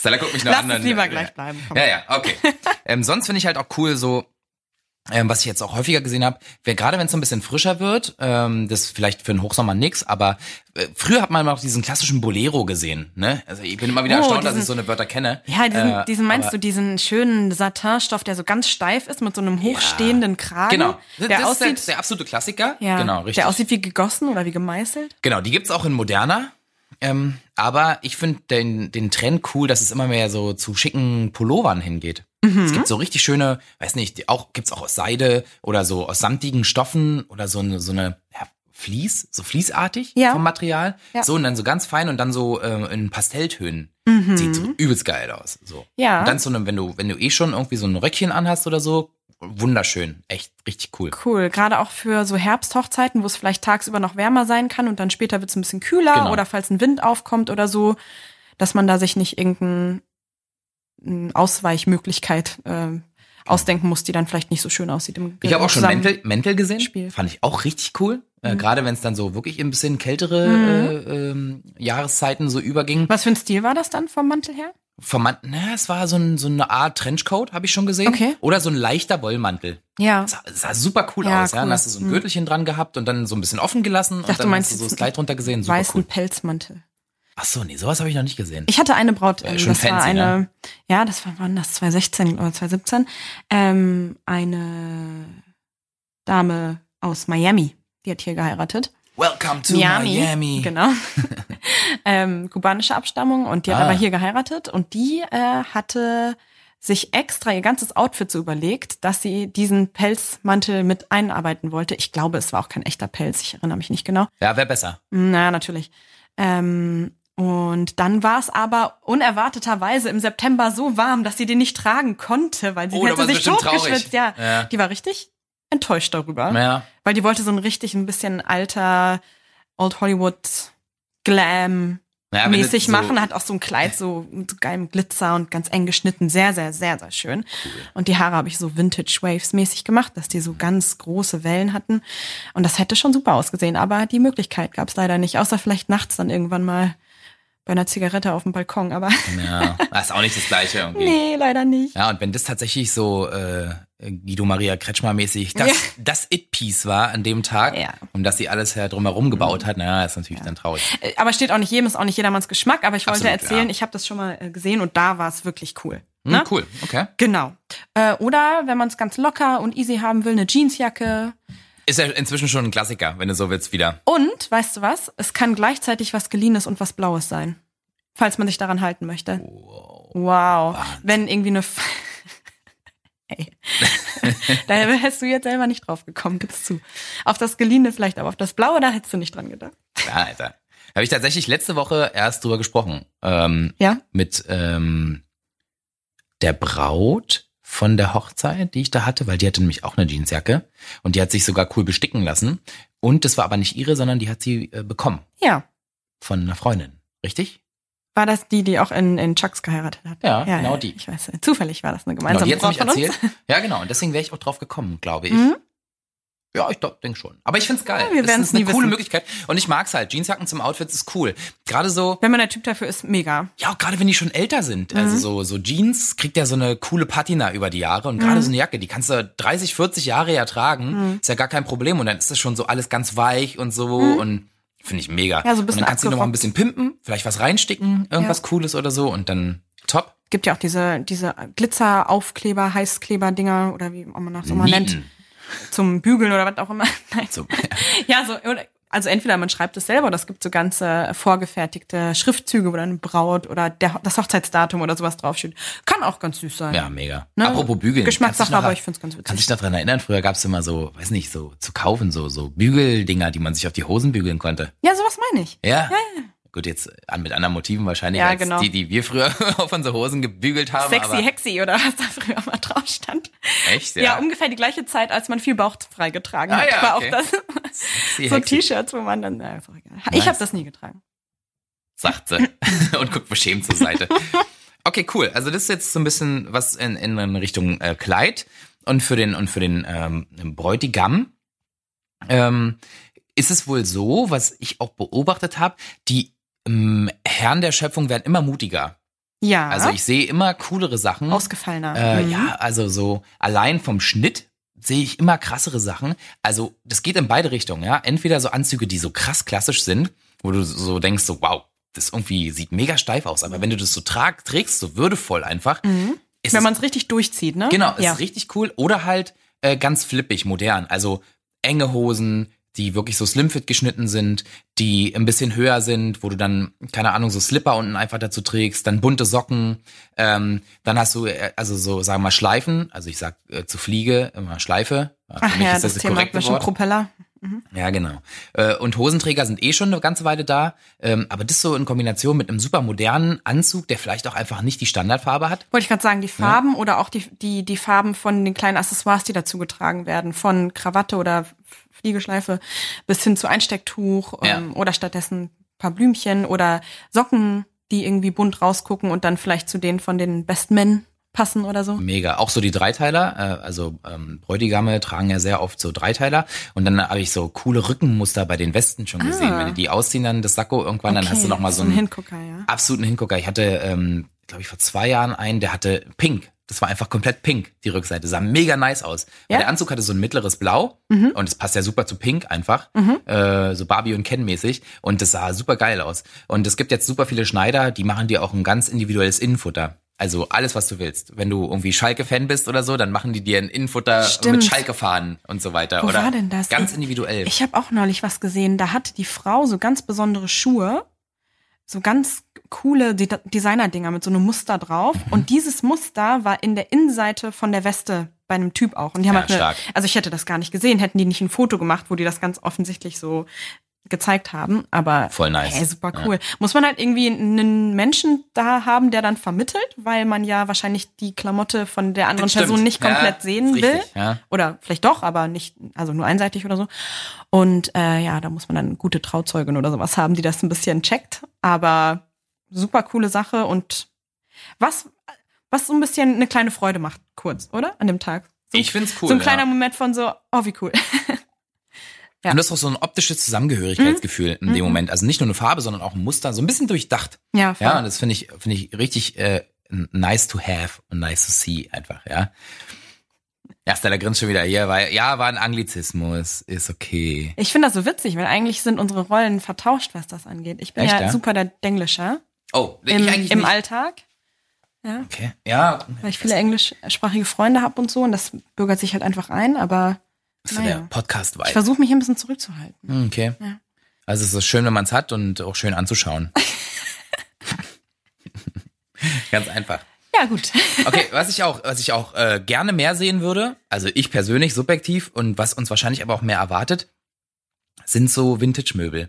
Stella guckt mich noch Lass an. es dann- lieber gleich bleiben. Komm. Ja, ja, okay. (laughs) ähm, sonst finde ich halt auch cool so, ähm, was ich jetzt auch häufiger gesehen habe, wer gerade wenn es so ein bisschen frischer wird, ähm, das ist vielleicht für den Hochsommer nix, aber äh, früher hat man noch diesen klassischen Bolero gesehen, ne? Also ich bin immer wieder Oh, erstaunt, dass diesen- ich so eine Wörter kenne. Ja, diesen, Äh, diesen meinst aber- du, diesen schönen Satinstoff, der so ganz steif ist mit so einem hochstehenden Kragen. Genau. Der das ist aussieht, der, der absolute Klassiker. ja, Genau, richtig. der aussieht wie gegossen oder wie gemeißelt. genau, die gibt's auch in moderner. Ähm, aber ich finde den, den Trend cool, dass es immer mehr so zu schicken Pullovern hingeht. Es gibt so richtig schöne, weiß nicht, die auch gibt's auch aus Seide oder so aus samtigen Stoffen oder so eine so eine ja, Vlies, so Vliesartig Ja. vom Material. Ja. So und dann so ganz fein und dann so äh, in Pastelltönen. Mhm. Sieht so übelst geil aus. So. Ja. Und dann so eine, wenn du, wenn du eh schon irgendwie so ein Röckchen anhast oder so, wunderschön. Echt richtig cool. Cool, gerade auch für so Herbsthochzeiten, wo es vielleicht tagsüber noch wärmer sein kann und dann später wird es ein bisschen kühler Genau. oder falls ein Wind aufkommt oder so, dass man da sich nicht irgendeine Ausweichmöglichkeit äh, ausdenken muss, die dann vielleicht nicht so schön aussieht. Im Ich habe auch schon Mäntel, Mäntel gesehen. Spiel. Mhm. Fand ich auch richtig cool. Äh, Gerade wenn es dann so wirklich ein bisschen kältere äh, ähm, Jahreszeiten so überging. Was für ein Stil war das dann vom Mantel her? Vom Man na, es war so, ein, so eine Art Trenchcoat, habe ich schon gesehen. Okay. Oder so ein leichter Wollmantel. Ja. Sah, sah super cool Ja, aus. Ja? cool. Dann hast du so ein Gürtelchen dran gehabt und dann so ein bisschen offen gelassen und dachte, du dann meinst hast du so das Kleid drunter gesehen. Super Weißen cool. Pelzmantel. Ach so, nee, sowas habe ich noch nicht gesehen. Ich hatte eine Braut, Ja, ähm, schon das war fancy, eine, ne? ja, das war wann das 2016 oder 2017, ähm, eine Dame aus Miami, die hat hier geheiratet. Welcome to Miami. Genau. (laughs) ähm, kubanische Abstammung und die hat Ah. aber hier geheiratet und die äh, hatte sich extra ihr ganzes Outfit so überlegt, dass sie diesen Pelzmantel mit einarbeiten wollte. Ich glaube, es war auch kein echter Pelz, ich erinnere mich nicht genau. Ja, wäre besser. Na, natürlich. Ähm, und dann war es aber unerwarteterweise im September so warm, dass sie den nicht tragen konnte, weil sie Oh, hätte sich totgeschwitzt. Ja, Ja. die war richtig enttäuscht darüber, Ja. weil die wollte so ein richtig ein bisschen alter Old Hollywood Glam mäßig so- machen, hat auch so ein Kleid so mit so geilem Glitzer und ganz eng geschnitten, sehr, sehr, sehr, sehr schön. Und die Haare habe ich so Vintage Waves mäßig gemacht, dass die so ganz große Wellen hatten. Und das hätte schon super ausgesehen, aber die Möglichkeit gab es leider nicht, außer vielleicht nachts dann irgendwann mal bei einer Zigarette auf dem Balkon, aber Ja, das (laughs) ist auch nicht das Gleiche irgendwie. nee, leider nicht. Ja, und wenn das tatsächlich so äh, Guido Maria Kretschmer mäßig das, Ja. das It-Piece war an dem Tag Ja. und dass sie alles ja drumherum gebaut hat, naja, ist natürlich dann traurig. Äh, Aber steht auch nicht jedem, ist auch nicht jedermanns Geschmack, aber ich wollte Absolut, erzählen, ja. ich habe das schon mal äh, gesehen und da war es wirklich cool. Hm, Ne? cool, okay. Genau. Äh, oder wenn man es ganz locker und easy haben will, eine Jeansjacke, Ist ja inzwischen schon ein Klassiker, wenn du so willst, wieder. Und, weißt du was? Es kann gleichzeitig was Geliehenes und was Blaues sein. Falls man sich daran halten möchte. Wow. Wow. Wenn irgendwie eine... F Ey. (laughs) da hättest du jetzt selber nicht drauf gekommen, gib's zu. Auf das Geliehene vielleicht, aber auf das Blaue, da hättest du nicht dran gedacht. Ja, Alter. Habe ich tatsächlich letzte Woche erst drüber gesprochen. Ähm, Ja? mit ähm, der Braut von der Hochzeit, die ich da hatte, weil die hatte nämlich auch eine Jeansjacke und die hat sich sogar cool besticken lassen. Und das war aber nicht ihre, sondern die hat sie äh, bekommen Ja. von einer Freundin. Richtig? War das die, die auch in, in Chucks geheiratet hat? Ja, genau die. Ich weiß, zufällig war das eine Genau, gemeinsame von uns. erzählt. Ja, genau. Und deswegen wäre ich auch drauf gekommen, glaube ich. Mhm. Ja, ich denke schon. Aber ich find's geil. Ja, wir das ist eine coole wissen. Möglichkeit. Und ich mag's halt. Jeansjacken zum Outfit ist cool. Gerade so, Wenn man der Typ dafür ist, mega. ja, auch gerade wenn die schon älter sind. Mhm. Also so, so Jeans kriegt ja so eine coole Patina über die Jahre. Und gerade Mhm. so eine Jacke, die kannst du 30, 40 Jahre ja tragen. Ist ja gar kein Problem. Und dann ist das schon so alles ganz weich und so. Und finde ich mega. Mhm. Ja, so ein und bisschen dann kannst du noch mal ein bisschen pimpen, vielleicht was reinsticken, irgendwas Cooles oder so. Und dann top. Gibt ja auch diese, diese Glitzer-Aufkleber, Heißkleber-Dinger oder wie man das auch mal nennt. Zum Bügeln oder was auch immer. (laughs) Nein. So, (laughs) Ja, so, oder, also entweder man schreibt es selber oder es gibt so ganze vorgefertigte Schriftzüge, wo dann Braut oder der, das Hochzeitsdatum oder sowas draufsteht. Kann auch ganz süß sein. ja, mega. Ne? Apropos Bügeln. Geschmackssache, aber ich find's ganz witzig. Kannst dich noch dran erinnern, früher gab's immer so, weiß nicht, so zu kaufen, so, so Bügeldinger, die man sich auf die Hosen bügeln konnte. Ja, sowas meine ich. Ja. Gut, jetzt an mit anderen Motiven wahrscheinlich Ja, als genau. die, die wir früher (laughs) auf unsere Hosen gebügelt haben. Sexy Hexy oder was da früher mal drauf stand. Echt? Ja. Ja. ungefähr die gleiche Zeit, als man viel bauchfrei getragen Ah, hat. ja, war okay. auch das. Sexy so T-Shirts, wo man dann, na, ist auch egal. Ich Nice. habe das nie getragen. sagt sie (laughs) und guckt beschämt zur Seite. Okay, cool. Also das ist jetzt so ein bisschen was in, in Richtung äh, Kleid und für den und für den ähm, Bräutigam ähm, ist es wohl so, was ich auch beobachtet habe, die Herren der Schöpfung werden immer mutiger. Ja. Also ich sehe immer coolere Sachen. Ausgefallener. Äh, Mhm. Ja, also so allein vom Schnitt sehe ich immer krassere Sachen. Also das geht in beide Richtungen, ja. Entweder so Anzüge, die so krass klassisch sind, wo du so denkst, so wow, das irgendwie sieht mega steif aus. Aber wenn du das so trag, trägst, so würdevoll einfach, ist Mhm. Wenn man es richtig durchzieht, ne? genau, ist ja. richtig cool. Oder halt äh, ganz flippig, modern. Also enge Hosen, die wirklich so slimfit geschnitten sind, die ein bisschen höher sind, wo du dann, keine Ahnung, so Slipper unten einfach dazu trägst, dann bunte Socken, ähm, dann hast du, äh, also so, sagen wir mal, Schleifen, also ich sag äh, zu Fliege immer Schleife. Für Ach mich ja, ist das, das Thema hatten wir schon. Propeller. Ja, genau. Äh, Und Hosenträger sind eh schon eine ganze Weile da. Ähm, Aber das so in Kombination mit einem super modernen Anzug, der vielleicht auch einfach nicht die Standardfarbe hat. Wollte ich gerade sagen, die Farben oder auch die, die, die Farben von den kleinen Accessoires, die dazu getragen werden, von Krawatte oder Fliegeschleife bis hin zu Einstecktuch Ja. ähm, oder stattdessen ein paar Blümchen oder Socken, die irgendwie bunt rausgucken und dann vielleicht zu denen von den Best Men passen oder so. Mega. Auch so die Dreiteiler. Äh, also ähm, Bräutigame tragen ja sehr oft so Dreiteiler. Und dann habe ich so coole Rückenmuster bei den Westen schon gesehen. Ah. Wenn die die ausziehen, dann das Sakko irgendwann, dann hast du noch mal so ein einen Hingucker, ja. absoluten Hingucker. Ich hatte, ähm, glaube ich, vor zwei Jahren einen, der hatte pink. Das war einfach komplett pink, die Rückseite. Sah mega nice aus. Ja? Der Anzug hatte so ein mittleres Blau und es passt ja super zu pink einfach. Äh, so Barbie und Ken mäßig. Und das sah super geil aus. Und es gibt jetzt super viele Schneider, die machen dir auch ein ganz individuelles Innenfutter. Also alles, was du willst. Wenn du irgendwie Schalke-Fan bist oder so, dann machen die dir ein Innenfutter Stimmt. mit Schalke-Fahnen und so weiter. Wo oder war denn das? Ganz Ich- individuell. Ich habe auch neulich was gesehen, da hatte die Frau so ganz besondere Schuhe, so ganz coole De Designer-Dinger mit so einem Muster drauf. Mhm. Und dieses Muster war in der Innenseite von der Weste bei einem Typ auch. Und die haben Ja, halt eine, also ich hätte das gar nicht gesehen, hätten die nicht ein Foto gemacht, wo die das ganz offensichtlich so gezeigt haben, aber Voll nice. Hey, super cool. Muss man halt irgendwie einen Menschen da haben, der dann vermittelt, weil man ja wahrscheinlich die Klamotte von der anderen. Person nicht komplett Ja, sehen will. ja. Oder vielleicht doch, aber nicht, also nur einseitig oder so. Und äh, ja, da muss man dann gute Trauzeugin oder sowas haben, die das ein bisschen checkt. Aber super coole Sache und was, was so ein bisschen eine kleine Freude macht, kurz, oder? An dem Tag. So, Ich find's cool. so ein kleiner ja. Moment von so, oh, wie cool. (laughs) Ja. Und das ist auch so ein optisches Zusammengehörigkeitsgefühl in dem Moment. Also nicht nur eine Farbe, sondern auch ein Muster, so ein bisschen durchdacht. Ja, voll. Ja, und das finde ich, finde ich richtig äh, nice to have und nice to see einfach, ja. Ja, Stella grinst schon wieder hier, weil, ja, war ein Anglizismus, ist okay. Ich finde das so witzig, weil eigentlich sind unsere Rollen vertauscht, was das angeht. Ich bin Echt, ja, ja? super der Denglischer Oh, im, ich eigentlich im nicht. Alltag, ja, Okay, ja. weil ich viele englischsprachige Freunde habe und so und das bürgert sich halt einfach ein, aber Das ist naja. der podcast ich vibe versuche mich ein bisschen zurückzuhalten. Hm, Okay. Ja. Also es ist schön, wenn man es hat und auch schön anzuschauen. (laughs) Ganz einfach. Ja, gut. Okay, was (laughs) ich auch, was ich auch äh, gerne mehr sehen würde, also ich persönlich subjektiv und was uns wahrscheinlich aber auch mehr erwartet, sind so Vintage-Möbel.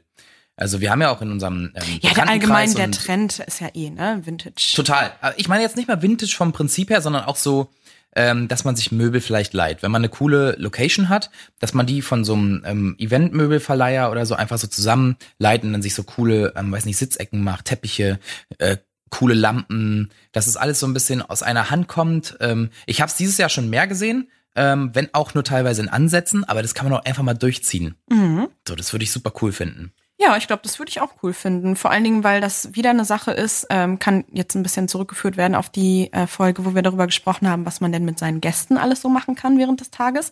Also wir haben ja auch in unserem ähm, Ja, der allgemein der Trend ist ja eh, ne? Vintage. Total. Ich meine jetzt nicht mal Vintage vom Prinzip her, sondern auch so, ähm, dass man sich Möbel vielleicht leiht. Wenn man eine coole Location hat, dass man die von so einem ähm, Eventmöbelverleiher oder so einfach so zusammen leiht und dann sich so coole, ähm, weiß nicht, Sitzecken macht, Teppiche, äh, coole Lampen, dass es alles so ein bisschen aus einer Hand kommt. Ähm, ich habe es dieses Jahr schon mehr gesehen, ähm, wenn auch nur teilweise in Ansätzen, aber das kann man auch einfach mal durchziehen. Mhm. So, das würde ich super cool finden. Ja, ich glaube, das würde ich auch cool finden. Vor allen Dingen, weil das wieder eine Sache ist, ähm, kann jetzt ein bisschen zurückgeführt werden auf die äh, Folge, wo wir darüber gesprochen haben, was man denn mit seinen Gästen alles so machen kann während des Tages.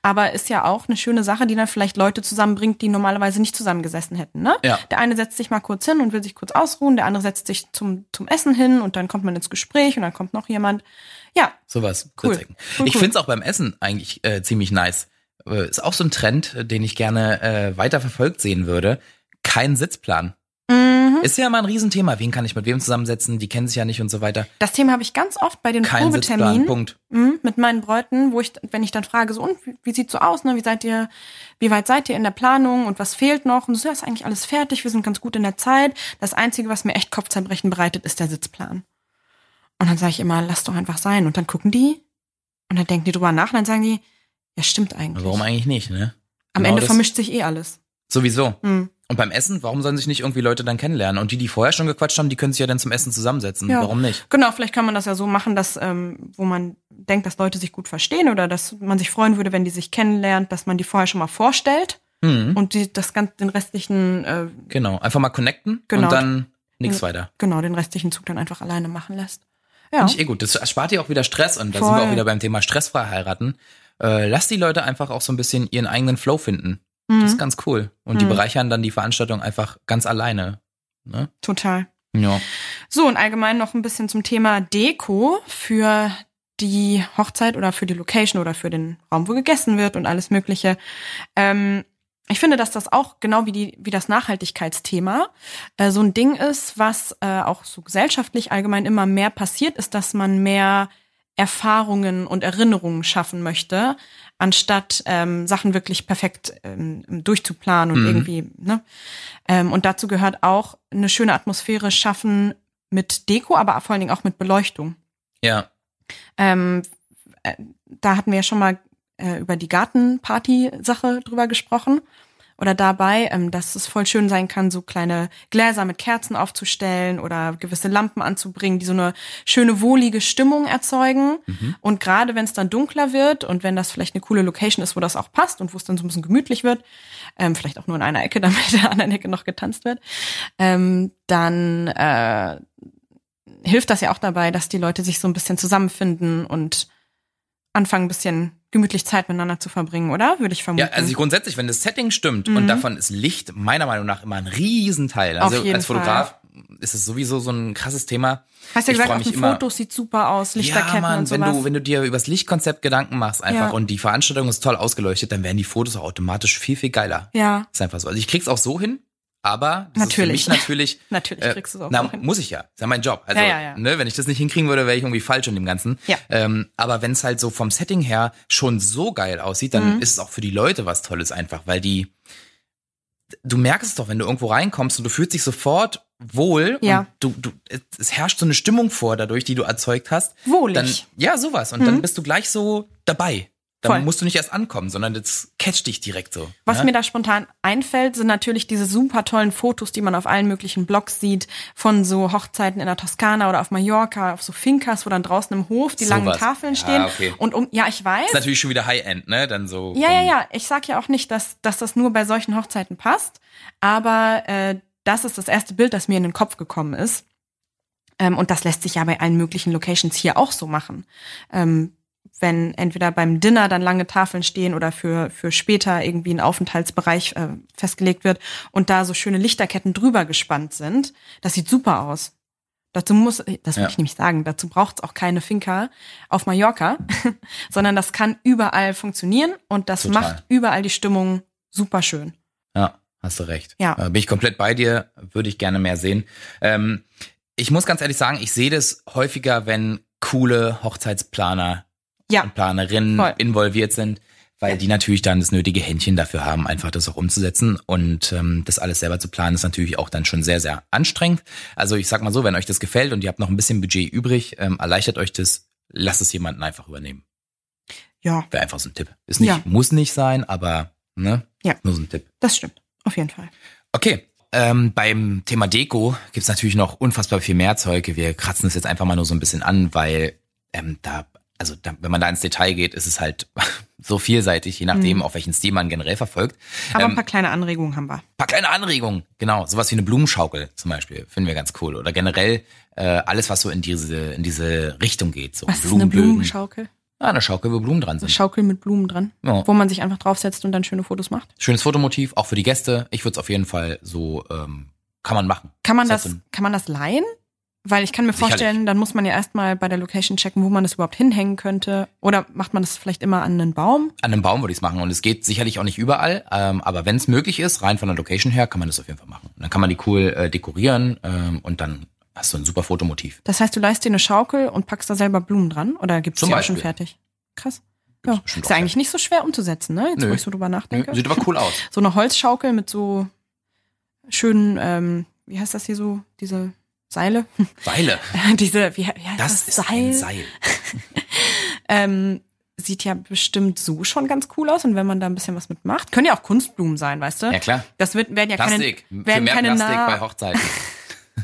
Aber ist ja auch eine schöne Sache, die dann vielleicht Leute zusammenbringt, die normalerweise nicht zusammengesessen hätten. Ne? Ja. Der eine setzt sich mal kurz hin und will sich kurz ausruhen, der andere setzt sich zum, zum Essen hin und dann kommt man ins Gespräch und dann kommt noch jemand. Ja, Sowas. Cool. Cool, ich cool. find's auch beim Essen eigentlich äh, ziemlich nice. Äh, ist auch so ein Trend, äh, den ich gerne äh, weiter verfolgt sehen würde. Kein Sitzplan. mhm. Ist ja immer ein Riesenthema. Wen kann ich mit wem zusammensetzen? Die kennen sich ja nicht und so weiter. das Thema habe ich ganz oft bei den Kein. Probeterminen. Punkt. Mhm, mit meinen Bräuten, wo ich, wenn ich dann frage, so, und wie, sieht's so aus, ne? Wie seid ihr, wie weit seid ihr in der Planung und was fehlt noch? Und so, ja, ist eigentlich alles fertig, wir sind ganz gut in der Zeit. Das Einzige, was mir echt Kopfzerbrechen bereitet, ist der Sitzplan. Und dann sage ich immer, lass doch einfach sein. Und dann gucken die und dann denken die drüber nach und dann sagen die, ja, stimmt eigentlich. Warum eigentlich nicht, ne? Am Genau Ende vermischt sich eh alles. Sowieso. Mhm. Und beim Essen, warum sollen sich nicht irgendwie Leute dann kennenlernen? Und die, die vorher schon gequatscht haben, die können sich ja dann zum Essen zusammensetzen. Ja. Warum nicht? Genau, vielleicht kann man das ja so machen, dass, ähm, wo man denkt, dass Leute sich gut verstehen oder dass man sich freuen würde, wenn die sich kennenlernt, dass man die vorher schon mal vorstellt Mhm. und die das ganz den restlichen äh, Genau. Einfach mal connecten Genau. und dann nichts weiter. genau den restlichen Zug dann einfach alleine machen lässt. Ja, Finde ich eh gut. Das erspart dir auch wieder Stress und da sind wir Voll. auch wieder beim Thema stressfrei heiraten. Äh, lass die Leute einfach auch so ein bisschen ihren eigenen Flow finden. Mhm. Das ist ganz cool. Und die Mhm. bereichern dann die Veranstaltung einfach ganz alleine. Ne? total. Ja. So und allgemein noch ein bisschen zum Thema Deko für die Hochzeit oder für die Location oder für den Raum, wo gegessen wird und alles Mögliche. Ähm, ich finde, dass das auch genau wie die wie das Nachhaltigkeitsthema äh, so ein Ding ist, was äh, auch so gesellschaftlich allgemein immer mehr passiert, ist, dass man mehr Erfahrungen und Erinnerungen schaffen möchte, anstatt ähm, Sachen wirklich perfekt ähm, durchzuplanen und Mhm. irgendwie. Ne? Ähm, und dazu gehört auch eine schöne Atmosphäre schaffen mit Deko, aber vor allen Dingen auch mit Beleuchtung. Ja. Ähm, äh, da hatten wir ja schon mal äh, über die Gartenparty-Sache drüber gesprochen. Oder dabei, ähm, dass es voll schön sein kann, so kleine Gläser mit Kerzen aufzustellen oder gewisse Lampen anzubringen, die so eine schöne, wohlige Stimmung erzeugen. Und gerade wenn es dann dunkler wird und wenn das vielleicht eine coole Location ist, wo das auch passt und wo es dann so ein bisschen gemütlich wird, ähm, vielleicht auch nur in einer Ecke, (laughs) damit in der anderen Ecke noch getanzt wird, ähm, dann äh, hilft das ja auch dabei, dass die Leute sich so ein bisschen zusammenfinden und anfangen, ein bisschen gemütlich Zeit miteinander zu verbringen, oder? Würde ich vermuten. Ja, also grundsätzlich, wenn das Setting stimmt und davon ist Licht meiner Meinung nach immer ein Riesenteil. Also Mhm. Als Fotograf ist es sowieso so ein krasses Thema. Hast ja Ich gesagt, auf den immer- Fotos sieht super aus, Lichterketten ja, Mann, und wenn sowas. du, wenn du dir übers Lichtkonzept Gedanken machst einfach Ja. und die Veranstaltung ist toll ausgeleuchtet, dann werden die Fotos auch automatisch viel, viel geiler. ja, Ist einfach so. Also ich krieg's auch so hin, aber das Natürlich. ist für mich natürlich. (laughs) natürlich äh, kriegst du es auch na, muss ich ja. Ist ja mein Job. Also, Ja, ja, ja. Ne, wenn ich das nicht hinkriegen würde, wäre ich irgendwie falsch in dem Ganzen. Ja. Ähm, aber wenn es halt so vom Setting her schon so geil aussieht, dann Mhm. ist es auch für die Leute was Tolles einfach, weil die, du merkst es doch, wenn du irgendwo reinkommst und du fühlst dich sofort wohl Ja. und du, du, es herrscht so eine Stimmung vor dadurch, die du erzeugt hast. Wohlig. Dann, ja, sowas. Und dann bist du gleich so dabei. Dann Voll. musst du nicht erst ankommen, sondern das catcht dich direkt so. Was ne? mir da spontan einfällt, sind natürlich diese super tollen Fotos, die man auf allen möglichen Blogs sieht, von so Hochzeiten in der Toskana oder auf Mallorca, auf so Fincas, wo dann draußen im Hof die langen Sowas. Tafeln Ja, stehen. okay. Und um, ja, ich weiß. ist natürlich schon wieder High-End, ne? Dann so. Ja, ja, ja. Ich sag ja auch nicht, dass, dass das nur bei solchen Hochzeiten passt, aber äh, das ist das erste Bild, das mir in den Kopf gekommen ist. Ähm, und das lässt sich ja bei allen möglichen Locations hier auch so machen. Ähm, wenn entweder beim Dinner dann lange Tafeln stehen oder für, für später irgendwie ein Aufenthaltsbereich äh, festgelegt wird und da so schöne Lichterketten drüber gespannt sind, das sieht super aus. Dazu muss, das will Ja. ich nämlich sagen, dazu braucht es auch keine Finca auf Mallorca, (laughs) sondern das kann überall funktionieren und das Total. macht überall die Stimmung super schön. Ja, hast du recht. Ja. Äh, bin ich komplett bei dir, würde ich gerne mehr sehen. Ähm, ich muss ganz ehrlich sagen, ich sehe das häufiger, wenn coole Hochzeitsplaner Ja, und Planerinnen Voll. involviert sind, weil die natürlich dann das nötige Händchen dafür haben, einfach das auch umzusetzen. Und ähm, das alles selber zu planen, ist natürlich auch dann schon sehr, sehr anstrengend. Also ich sag mal so, wenn euch das gefällt und ihr habt noch ein bisschen Budget übrig, ähm, erleichtert euch das, lasst es jemanden einfach übernehmen. ja, Wäre einfach so ein Tipp. Ist nicht, Ja. muss nicht sein, aber ne? Ja. Nur so ein Tipp. das stimmt. Auf jeden Fall. Okay. Ähm, beim Thema Deko gibt's natürlich noch unfassbar viel mehr Zeug. Wir kratzen es jetzt einfach mal nur so ein bisschen an, weil ähm, da, also da, wenn man da ins Detail geht, ist es halt (laughs) so vielseitig, je nachdem, auf welchen Stil man generell verfolgt. Aber Ähm, ein paar kleine Anregungen haben wir. paar kleine Anregungen, genau, sowas wie eine Blumenschaukel zum Beispiel, finden wir ganz cool. Oder generell äh, alles, was so in diese in diese Richtung geht. So Was ist eine. Blumenschaukel? Ah, eine Schaukel, wo Blumen dran Eine sind. Schaukel mit Blumen dran, Ja. wo man sich einfach draufsetzt und dann schöne Fotos macht. Schönes Fotomotiv, auch für die Gäste. Ich würde es auf jeden Fall so, ähm, kann man machen. Kann man Das kann man das leihen? Weil ich kann mir Sicherlich. vorstellen, dann muss man ja erstmal bei der Location checken, wo man das überhaupt hinhängen könnte. Oder macht man das vielleicht immer an einen Baum? An einem Baum würde ich es machen und es geht sicherlich auch nicht überall, ähm, aber wenn es möglich ist, rein von der Location her, kann man das auf jeden Fall machen. Und dann kann man die cool äh, dekorieren ähm, und dann hast du ein super Fotomotiv. Das heißt, du leist dir eine Schaukel und packst da selber Blumen dran? Oder gibt's Zum die auch schon fertig? Krass. Ja. Ist ja eigentlich nicht so schwer umzusetzen, ne? Jetzt, Nö. wo ich so drüber nachdenke. Sieht aber cool aus. (laughs) So eine Holzschaukel mit so schönen, ähm, wie heißt das hier so, diese Seile? Seile. (laughs) diese, wie, wie heißt Das das? ist ein Seil. (laughs) Ähm, sieht ja bestimmt so schon ganz cool aus und wenn man da ein bisschen was mitmacht, können ja auch Kunstblumen sein, weißt du? Ja klar. Das wird, werden ja Plastik. keine, Für werden mehr keine, Plastik bei nah, Hochzeiten.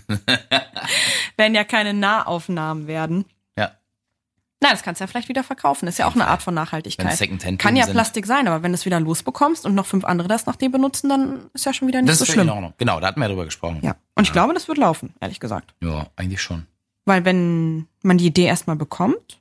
(laughs) werden ja keine Nahaufnahmen werden. Ja. Na, das kannst du ja vielleicht wieder verkaufen. Ist ja auch eine Art von Nachhaltigkeit. Kann ja sind. Plastik sein, aber wenn du es wieder losbekommst und noch fünf andere das nach dir benutzen, dann ist ja schon wieder nicht Das so ist völlig in schlimm. Ordnung. Genau, da hatten wir drüber gesprochen. Ja. Und ich glaube, das wird laufen, ehrlich gesagt. Ja, eigentlich schon. Weil wenn man die Idee erstmal bekommt,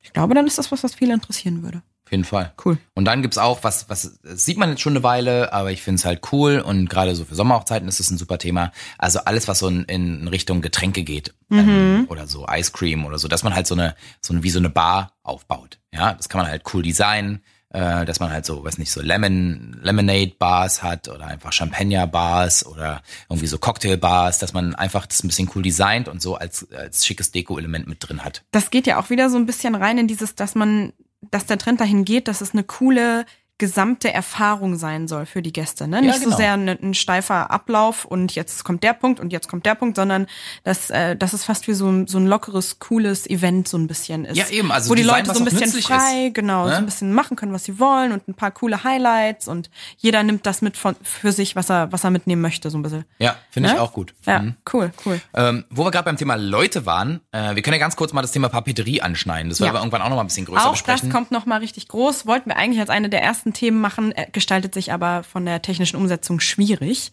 ich glaube, dann ist das was, was viele interessieren würde. Jeden Fall. Cool. Und dann gibt's auch was, was sieht man jetzt schon eine Weile, aber ich finde es halt cool und gerade so für Sommerhochzeiten ist es ein super Thema. Also alles, was so in, in Richtung Getränke geht ähm, oder so Ice Cream oder so, dass man halt so eine, so eine wie so eine Bar aufbaut. Ja, das kann man halt cool designen. äh, dass man halt so, weiß nicht, so Lemon, Lemonade Bars hat oder einfach Champagner Bars oder irgendwie so Cocktail Bars, dass man einfach das ein bisschen cool designt und so als, als schickes Deko-Element mit drin hat. Das geht ja auch wieder so ein bisschen rein in dieses, dass man, dass der Trend dahin geht, dass es eine coole gesamte Erfahrung sein soll für die Gäste. Ne? Nicht genau. so sehr ein, ein, steifer Ablauf und jetzt kommt der Punkt und jetzt kommt der Punkt, sondern dass, äh, dass es fast wie so ein, so ein lockeres, cooles Event so ein bisschen ist. Ja, eben. Also wo die Design, Leute so ein auch bisschen frei, ist, genau, ne? so ein bisschen machen können, was sie wollen und ein paar coole Highlights und jeder nimmt das mit von, für sich, was er, was er mitnehmen möchte, so ein bisschen. Ja, finde ich Ne? auch gut. Ja, Mhm. cool, cool. Ähm, wo wir gerade beim Thema Leute waren, äh, wir können ja ganz kurz mal das Thema Papeterie anschneiden. Das werden Ja. wir irgendwann auch noch mal ein bisschen größer Auch besprechen. das kommt noch mal richtig groß. Wollten wir eigentlich als eine der ersten Themen machen, äh, gestaltet sich aber von der technischen Umsetzung schwierig.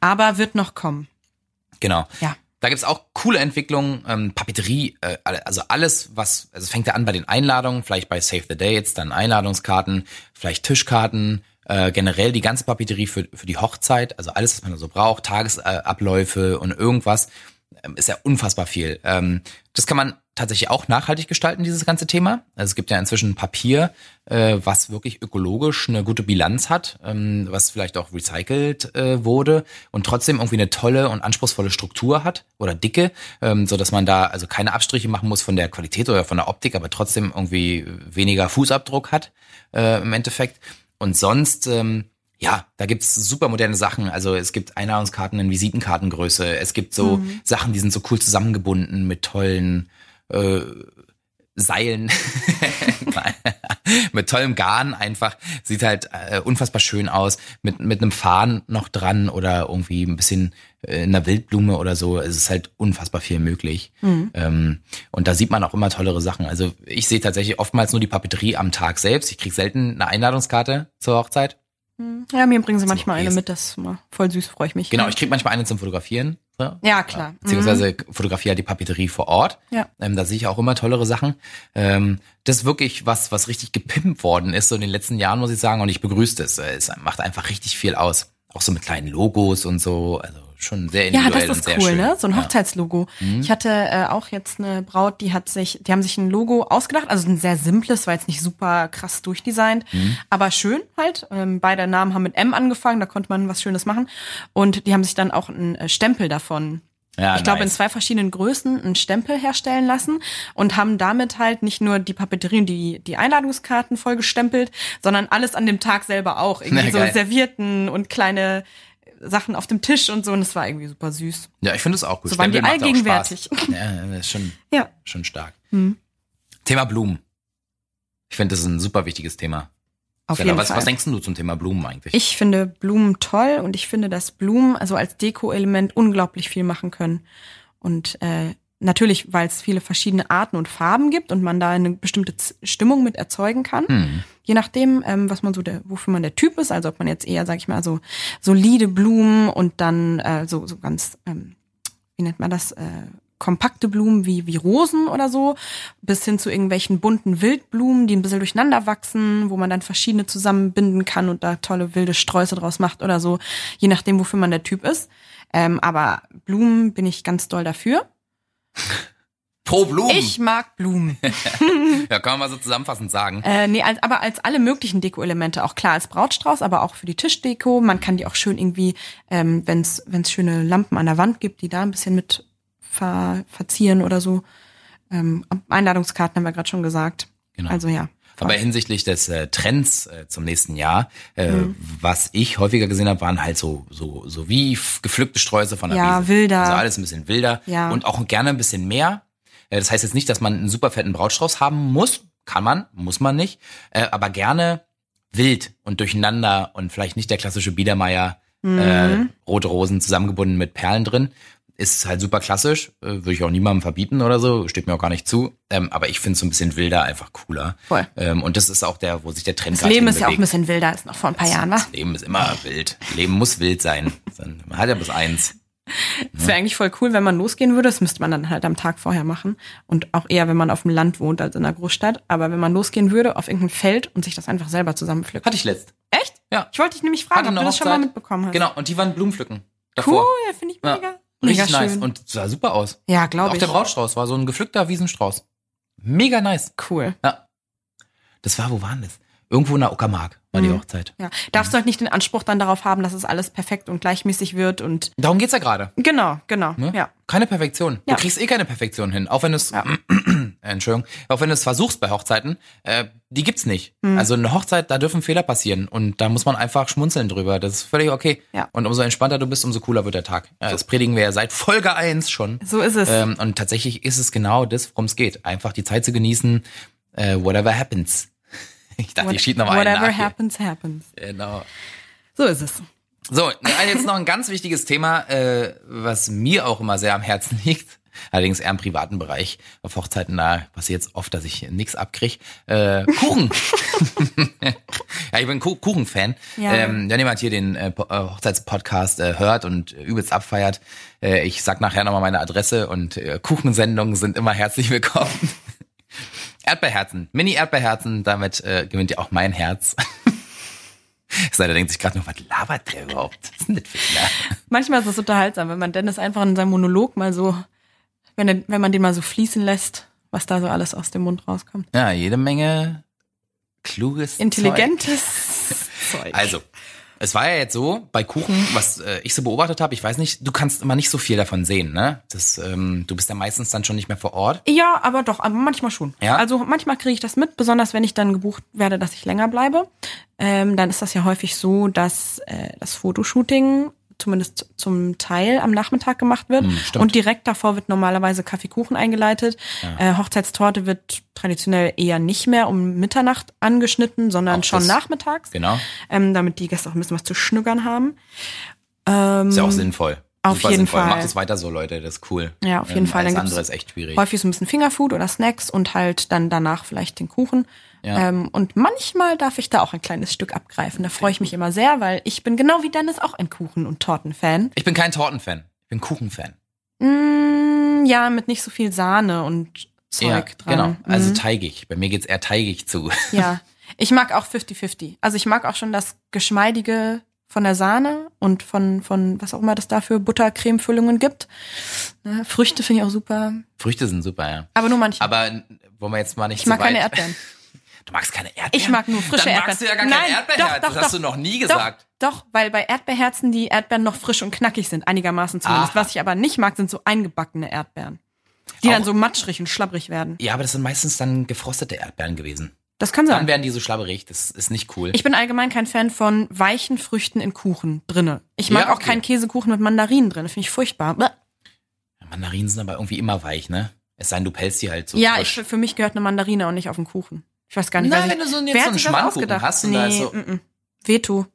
Aber wird noch kommen. Genau. Ja. Da gibt's auch coole Entwicklungen, ähm, Papeterie, äh, also alles, was, also es fängt ja an bei den Einladungen, vielleicht bei Save the Dates, dann Einladungskarten, vielleicht Tischkarten, äh, generell die ganze Papeterie für, für die Hochzeit, also alles, was man da so braucht, Tagesabläufe Abläufe und irgendwas, ähm, ist ja unfassbar viel. Ähm, das kann man tatsächlich auch nachhaltig gestalten, dieses ganze Thema. Also es gibt ja inzwischen Papier, äh, was wirklich ökologisch eine gute Bilanz hat, ähm, was vielleicht auch recycelt äh, wurde und trotzdem irgendwie eine tolle und anspruchsvolle Struktur hat oder dicke, ähm, so dass man da also keine Abstriche machen muss von der Qualität oder von der Optik, aber trotzdem irgendwie weniger Fußabdruck hat äh, im Endeffekt. Und sonst ähm, ja, da gibt's super moderne Sachen. Also es gibt Einladungskarten in Visitenkartengröße. Es gibt so Sachen, die sind so cool zusammengebunden mit tollen äh, Seilen, (laughs) mit tollem Garn einfach. Sieht halt äh, unfassbar schön aus. Mit, mit einem Faden noch dran oder irgendwie ein bisschen äh, einer Wildblume oder so. Es ist halt unfassbar viel möglich. Ähm, und da sieht man auch immer tollere Sachen. Also ich sehe tatsächlich oftmals nur die Papeterie am Tag selbst. Ich krieg selten eine Einladungskarte zur Hochzeit. Ja, mir bringen sie manchmal okay eine mit, das ist voll süß, freue ich mich. Genau, ich krieg manchmal eine zum Fotografieren. So. Ja, klar. Beziehungsweise fotografiere halt die Papeterie vor Ort. Ja. Ähm, da sehe ich auch immer tollere Sachen. Ähm, das ist wirklich was, was richtig gepimpt worden ist, so in den letzten Jahren, muss ich sagen. Und ich begrüße. Äh, Es macht einfach richtig viel aus. Auch so mit kleinen Logos und so. Also schon sehr Ja, individuell das und ist cool, schön. ne? So ein Ja. Mhm. Hochzeitslogo. Ich hatte äh, auch jetzt eine Braut, die hat sich, die haben sich ein Logo ausgedacht, also ein sehr simples, war jetzt nicht super krass durchdesignt, Mhm. aber schön halt. Ähm, beide Namen haben mit M angefangen, da konnte man was Schönes machen. Und die haben sich dann auch einen äh, Stempel davon Ja, ich glaube, in nice. zwei verschiedenen Größen einen Stempel herstellen lassen und haben damit halt nicht nur die Papeterie und die, die Einladungskarten voll gestempelt, sondern alles an dem Tag selber auch. Irgendwie (laughs) Na, so geil. Servierten und kleine Sachen auf dem Tisch und so. Und das war irgendwie super süß. Ja, ich finde es auch gut. So waren die Stempel macht auch allgegenwärtig. Ja, das ist schon, (laughs) Ja. schon stark. Hm. Thema Blumen. Ich finde, das ist ein super wichtiges Thema. Auf jeden was, Fall. was denkst du zum Thema Blumen eigentlich? Ich finde Blumen toll und ich finde, dass Blumen also als Deko-Element unglaublich viel machen können. Und äh, natürlich, weil es viele verschiedene Arten und Farben gibt und man da eine bestimmte Stimmung mit erzeugen kann. Hm. Je nachdem, ähm, was man so der, wofür man der Typ ist, also ob man jetzt eher, sag ich mal, so solide Blumen und dann äh, so so ganz, ähm, wie nennt man das, äh, kompakte Blumen wie wie Rosen oder so, bis hin zu irgendwelchen bunten Wildblumen, die ein bisschen durcheinander wachsen, wo man dann verschiedene zusammenbinden kann und da tolle wilde Sträuße draus macht oder so, je nachdem, wofür man der Typ ist. Ähm, aber Blumen bin ich ganz doll dafür. Pro Blumen. Ich mag Blumen. (laughs) Ja, kann man mal so zusammenfassend sagen. Äh, nee, als, aber als alle möglichen Deko-Elemente, auch klar als Brautstrauß, aber auch für die Tischdeko. Man kann die auch schön irgendwie, ähm, wenn es schöne Lampen an der Wand gibt, die da ein bisschen mit ver, verzieren oder so. Ähm, Einladungskarten haben wir gerade schon gesagt. Genau. Also ja. Aber hinsichtlich des äh, Trends äh, zum nächsten Jahr, äh, Mhm. was ich häufiger gesehen habe, waren halt so so so wie gepflückte Sträuße von der Ja, Wiese. wilder. Also alles ein bisschen wilder Ja. und auch gerne ein bisschen mehr. Äh, das heißt jetzt nicht, dass man einen super fetten Brautstrauß haben muss, kann man, muss man nicht, äh, aber gerne wild und durcheinander und vielleicht nicht der klassische Biedermeier Mhm. äh, rote Rosen zusammengebunden mit Perlen drin. Ist halt super klassisch, äh, würde ich auch niemandem verbieten oder so, steht mir auch gar nicht zu. Ähm, aber ich finde es so ein bisschen wilder einfach cooler. Voll. Ähm, und das ist auch der, wo sich der Trend Das Leben ist ja auch ein bisschen wilder als noch vor ein paar Jahren, wa? Das Leben ist immer wild. Leben muss wild sein. Man hat ja bis eins. Es wäre eigentlich voll cool, wenn man losgehen würde. Das müsste man dann halt am Tag vorher machen. Und auch eher, wenn man auf dem Land wohnt als in einer Großstadt. Aber wenn man losgehen würde auf irgendein Feld und sich das einfach selber zusammenpflückt. Hatte ich letzt. Echt? Ja. Ich wollte dich nämlich fragen, ob du das schon mal mitbekommen hast. Genau, und die waren Blumenpflücken. Cool, Davor. finde ich Ja. Mega. Richtig mega nice. schön. Und sah super aus. ja, Auch glaube ich. der Brautstrauß war so ein gepflückter Wiesenstrauß. Mega nice. Cool. Ja. Das war, wo waren das? Irgendwo in der Uckermark war die Hochzeit. Ja. Darfst du halt nicht den Anspruch dann darauf haben, dass es alles perfekt und gleichmäßig wird und Darum geht's ja gerade. genau, genau. Ne? Ja. Keine Perfektion. Ja. Du kriegst eh keine Perfektion hin. Auch wenn es, (clears throat) Entschuldigung, auch wenn du es versuchst bei Hochzeiten, äh, die gibt's nicht. Mhm. Also eine Hochzeit, da dürfen Fehler passieren und da muss man einfach schmunzeln drüber. Das ist völlig okay. Ja. Und umso entspannter du bist, umso cooler wird der Tag. Ja, das predigen wir ja seit Folge 1 schon. So ist es. Ähm, und tatsächlich ist es genau das, worum es geht. Einfach die Zeit zu genießen, äh, whatever happens. Ich dachte, ich schieb noch mal Whatever nach hier. happens, happens. Genau. So ist es. So, jetzt noch ein ganz wichtiges Thema, äh, was mir auch immer sehr am Herzen (laughs) liegt. Allerdings eher im privaten Bereich. Auf Hochzeiten, da passiert es oft, dass ich nichts abkrieg. Äh, Kuchen. (laughs) ja, ich bin Ku- Kuchen-Fan. Ja. Ähm, wenn jemand hier den äh, äh, Hochzeitspodcast äh, hört und übelst abfeiert, äh, ich sag nachher nochmal meine Adresse und äh, Kuchensendungen sind immer herzlich willkommen. Erdbeerherzen, Mini-Erdbeerherzen, damit äh, gewinnt ihr auch mein Herz. (laughs) Seid denkt sich gerade noch, was labert der überhaupt? Was ist denn das für? Manchmal ist es unterhaltsam, wenn man Dennis einfach in seinem Monolog mal so, wenn, er, wenn man den mal so fließen lässt, was da so alles aus dem Mund rauskommt. Ja, jede Menge kluges Intelligentes Zeug. Zeug. Also, es war ja jetzt so, bei Kuchen, was äh, ich so beobachtet habe, ich weiß nicht, du kannst immer nicht so viel davon sehen, ne? Das, ähm, du bist ja meistens dann schon nicht mehr vor Ort. Ja, aber doch, aber manchmal schon. Ja? Also manchmal kriege ich das mit, besonders wenn ich dann gebucht werde, dass ich länger bleibe. Ähm, dann ist das ja häufig so, dass äh, das Fotoshooting zumindest zum Teil am Nachmittag gemacht wird. Hm, stimmt. und direkt davor wird normalerweise Kaffeekuchen eingeleitet. Äh, Hochzeitstorte wird traditionell eher nicht mehr um Mitternacht angeschnitten, sondern Auch schon nachmittags, Genau. ähm, damit die Gäste auch ein bisschen was zu schnüggern haben. Ähm, Ist ja auch sinnvoll. auf jeden sinnvoll. Fall. Macht es weiter so, Leute, das ist cool. Ja, auf jeden Fall. Alles Dann andere ist echt schwierig. häufig so ein bisschen Fingerfood oder Snacks und halt dann danach vielleicht den Kuchen. Ja. Ähm, und manchmal darf ich da auch ein kleines Stück abgreifen. Da freue ich mich immer sehr, weil ich bin genau wie Dennis auch ein Kuchen- und Tortenfan. Ich bin kein Tortenfan, ich bin Kuchenfan. Mm, ja, mit nicht so viel Sahne und Zeug Ja, dran. genau. Also Mhm. teigig. Bei mir geht's eher teigig zu. (laughs) ja. Ich mag auch 50-50. Also ich mag auch schon das Geschmeidige von der Sahne und von, von was auch immer das da für Buttercremefüllungen gibt. Ne, Früchte finde ich auch super. Früchte sind super, ja. Aber nur manche. Aber wollen wir jetzt mal nicht ich mag so keine Erdbeeren. (laughs) Du magst keine Erdbeeren? Ich mag nur frische Dann Erdbeeren. magst du ja gar Nein, kein Erdbeerherz. doch, doch, das hast doch. du noch nie gesagt. Doch, weil bei Erdbeerherzen die Erdbeeren noch frisch und knackig sind, einigermaßen zumindest. Aha. Was ich aber nicht mag, sind so eingebackene Erdbeeren. Die dann Auch- so matschrig und schlabbrig werden. Ja, aber das sind meistens dann gefrostete Erdbeeren gewesen. Das kann Dann sein. werden die so schlabberig. Das ist nicht cool. Ich bin allgemein kein Fan von weichen Früchten in Kuchen drinne. Ich mag Ja, auch okay. keinen Käsekuchen mit Mandarinen drin. Finde ich furchtbar. Bäh. Mandarinen sind aber irgendwie immer weich, ne? Es sei denn, du pelzt die halt so ja, ich, für mich gehört eine Mandarine auch nicht auf den Kuchen. Ich weiß gar nicht, Nein, wer wenn sich- du so einen- jetzt so einen ausgedacht? hast und nee, da ist so- mm, mm. Veto.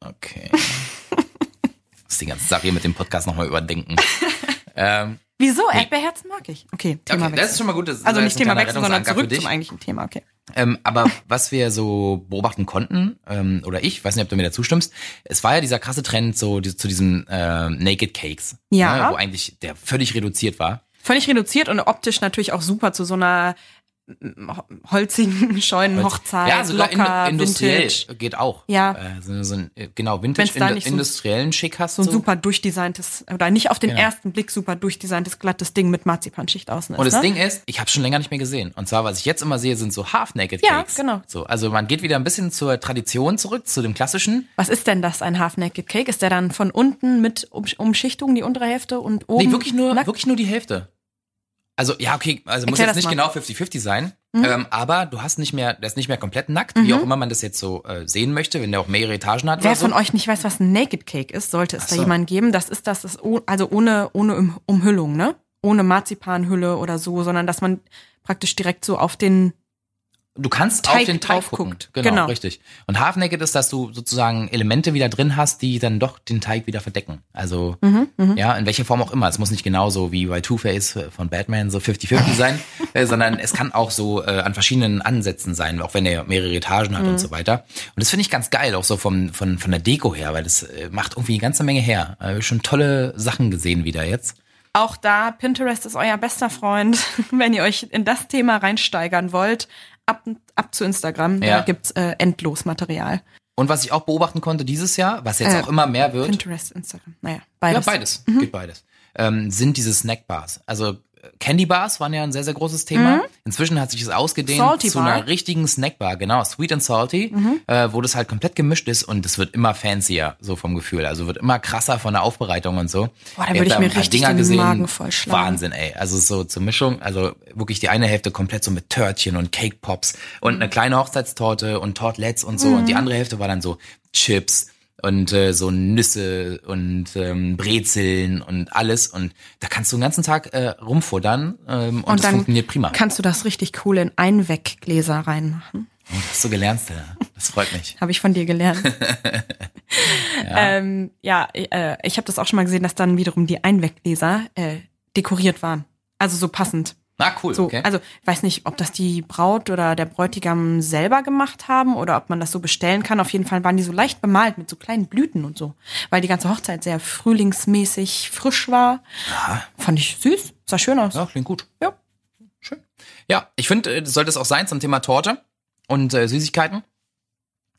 Okay. (laughs) Muss die ganze Sache hier mit dem Podcast nochmal überdenken. (laughs) ähm, Wieso? Erdbeerherzen mag ich. Okay, Thema okay, das ist schon mal gut. Also nicht Thema wechseln, sondern zurück zum eigentlichen Thema. Okay. Ähm, aber (laughs) was wir so beobachten konnten, ähm, oder ich, weiß nicht, ob du mir da zustimmst, es war ja dieser krasse Trend so die, zu diesen äh, Naked Cakes. Ja. Ne, wo eigentlich der völlig reduziert war. Völlig reduziert und optisch natürlich auch super zu so einer holzigen, (laughs) scheunen Hochzeit. ja, sogar locker, in, industriell Vintage. geht auch. Ja. Äh, so, so ein, genau, Vintage, in, nicht so- industriellen Schick hast. So ein super durchdesigntes, oder nicht auf den Genau. ersten Blick super durchdesigntes, glattes Ding mit Marzipanschicht außen ist. Und das ne? Ding ist, ich habe schon länger nicht mehr gesehen. Und zwar, was ich jetzt immer sehe, sind so Half-Naked Ja, Cakes. genau. So, also man geht wieder ein bisschen zur Tradition zurück, zu dem klassischen. Was ist denn das, ein Half-Naked Cake? Ist der dann von unten mit um Umschichtung, die untere Hälfte und oben? Nee, wirklich nur, nackt? wirklich nur die Hälfte. Also, ja, okay, also muss Erklär jetzt nicht mal. genau 50-50 sein. Mhm. Ähm, aber du hast nicht mehr, der ist nicht mehr komplett nackt, wie auch immer man das jetzt so äh, sehen möchte, wenn der auch mehrere Etagen hat Wer oder so. von euch nicht weiß, was ein Naked Cake ist, sollte es Ach da so. jemanden geben. Das ist das, ist also ohne, ohne Um- Umhüllung, ne? Ohne Marzipanhülle oder so, sondern dass man praktisch direkt so auf den Du kannst Teig auf den Teig gucken. Genau, Genau. richtig. Und Half Naked ist, dass du sozusagen Elemente wieder drin hast, die dann doch den Teig wieder verdecken. Also, Mhm, ja, in welcher Form auch immer. Es muss nicht genauso wie bei Two-Face von Batman so 50-50 sein, (laughs) äh, sondern es kann auch so äh, an verschiedenen Ansätzen sein, auch wenn er mehrere Etagen hat Mhm. und so weiter. Und das finde ich ganz geil, auch so vom, von, von der Deko her, weil das äh, macht irgendwie eine ganze Menge her. Äh, schon tolle Sachen gesehen wieder jetzt. Auch da, Pinterest ist euer bester Freund. (laughs) Wenn ihr euch in das Thema reinsteigern wollt, ab, ab zu Instagram. Ja. Da gibt's äh, endlos Material. Und was ich auch beobachten konnte dieses Jahr, was jetzt Äh, auch immer mehr wird, Pinterest, Instagram. Naja, beides. Ja, beides. Mhm. Geht beides. Ähm, sind diese Snackbars. Also äh, Candy Bars waren ja ein sehr, sehr großes Thema. Mhm. Inzwischen hat sich es ausgedehnt Salty zu Bar? einer richtigen Snackbar, genau, sweet and salty, äh, wo das halt komplett gemischt ist und es wird immer fancier, so vom Gefühl. Also wird immer krasser von der Aufbereitung und so. Boah, da würde ich da mir richtig Dinger den Magen vollschlagen. Wahnsinn, ey. Also so zur Mischung, also wirklich die eine Hälfte komplett so mit Törtchen und Cake Pops und Mhm. eine kleine Hochzeitstorte und Tortelettes und so. Und die andere Hälfte war dann so Chips und äh, so Nüsse und ähm, Brezeln und alles. Und da kannst du den ganzen Tag äh, rumfuttern ähm, und, Und das dann funktioniert prima. kannst du das richtig cool in Einweggläser reinmachen. Oh, das hast du gelernt, Stella. Das freut mich. Habe ich von dir gelernt. ja, (laughs) (laughs) ähm, ja äh, ich habe das auch schon mal gesehen, dass dann wiederum die Einweggläser äh, dekoriert waren. Also so passend. Ah, cool. So, okay. also ich weiß nicht, ob das die Braut oder der Bräutigam selber gemacht haben oder ob man das so bestellen kann. Auf jeden Fall waren die so leicht bemalt mit so kleinen Blüten und so, weil die ganze Hochzeit sehr frühlingsmäßig frisch war. Fand ich süß, sah schön aus. ja, klingt gut. Ja. Schön. Ja, ich finde, äh, das sollte es auch sein zum Thema Torte und äh, Süßigkeiten.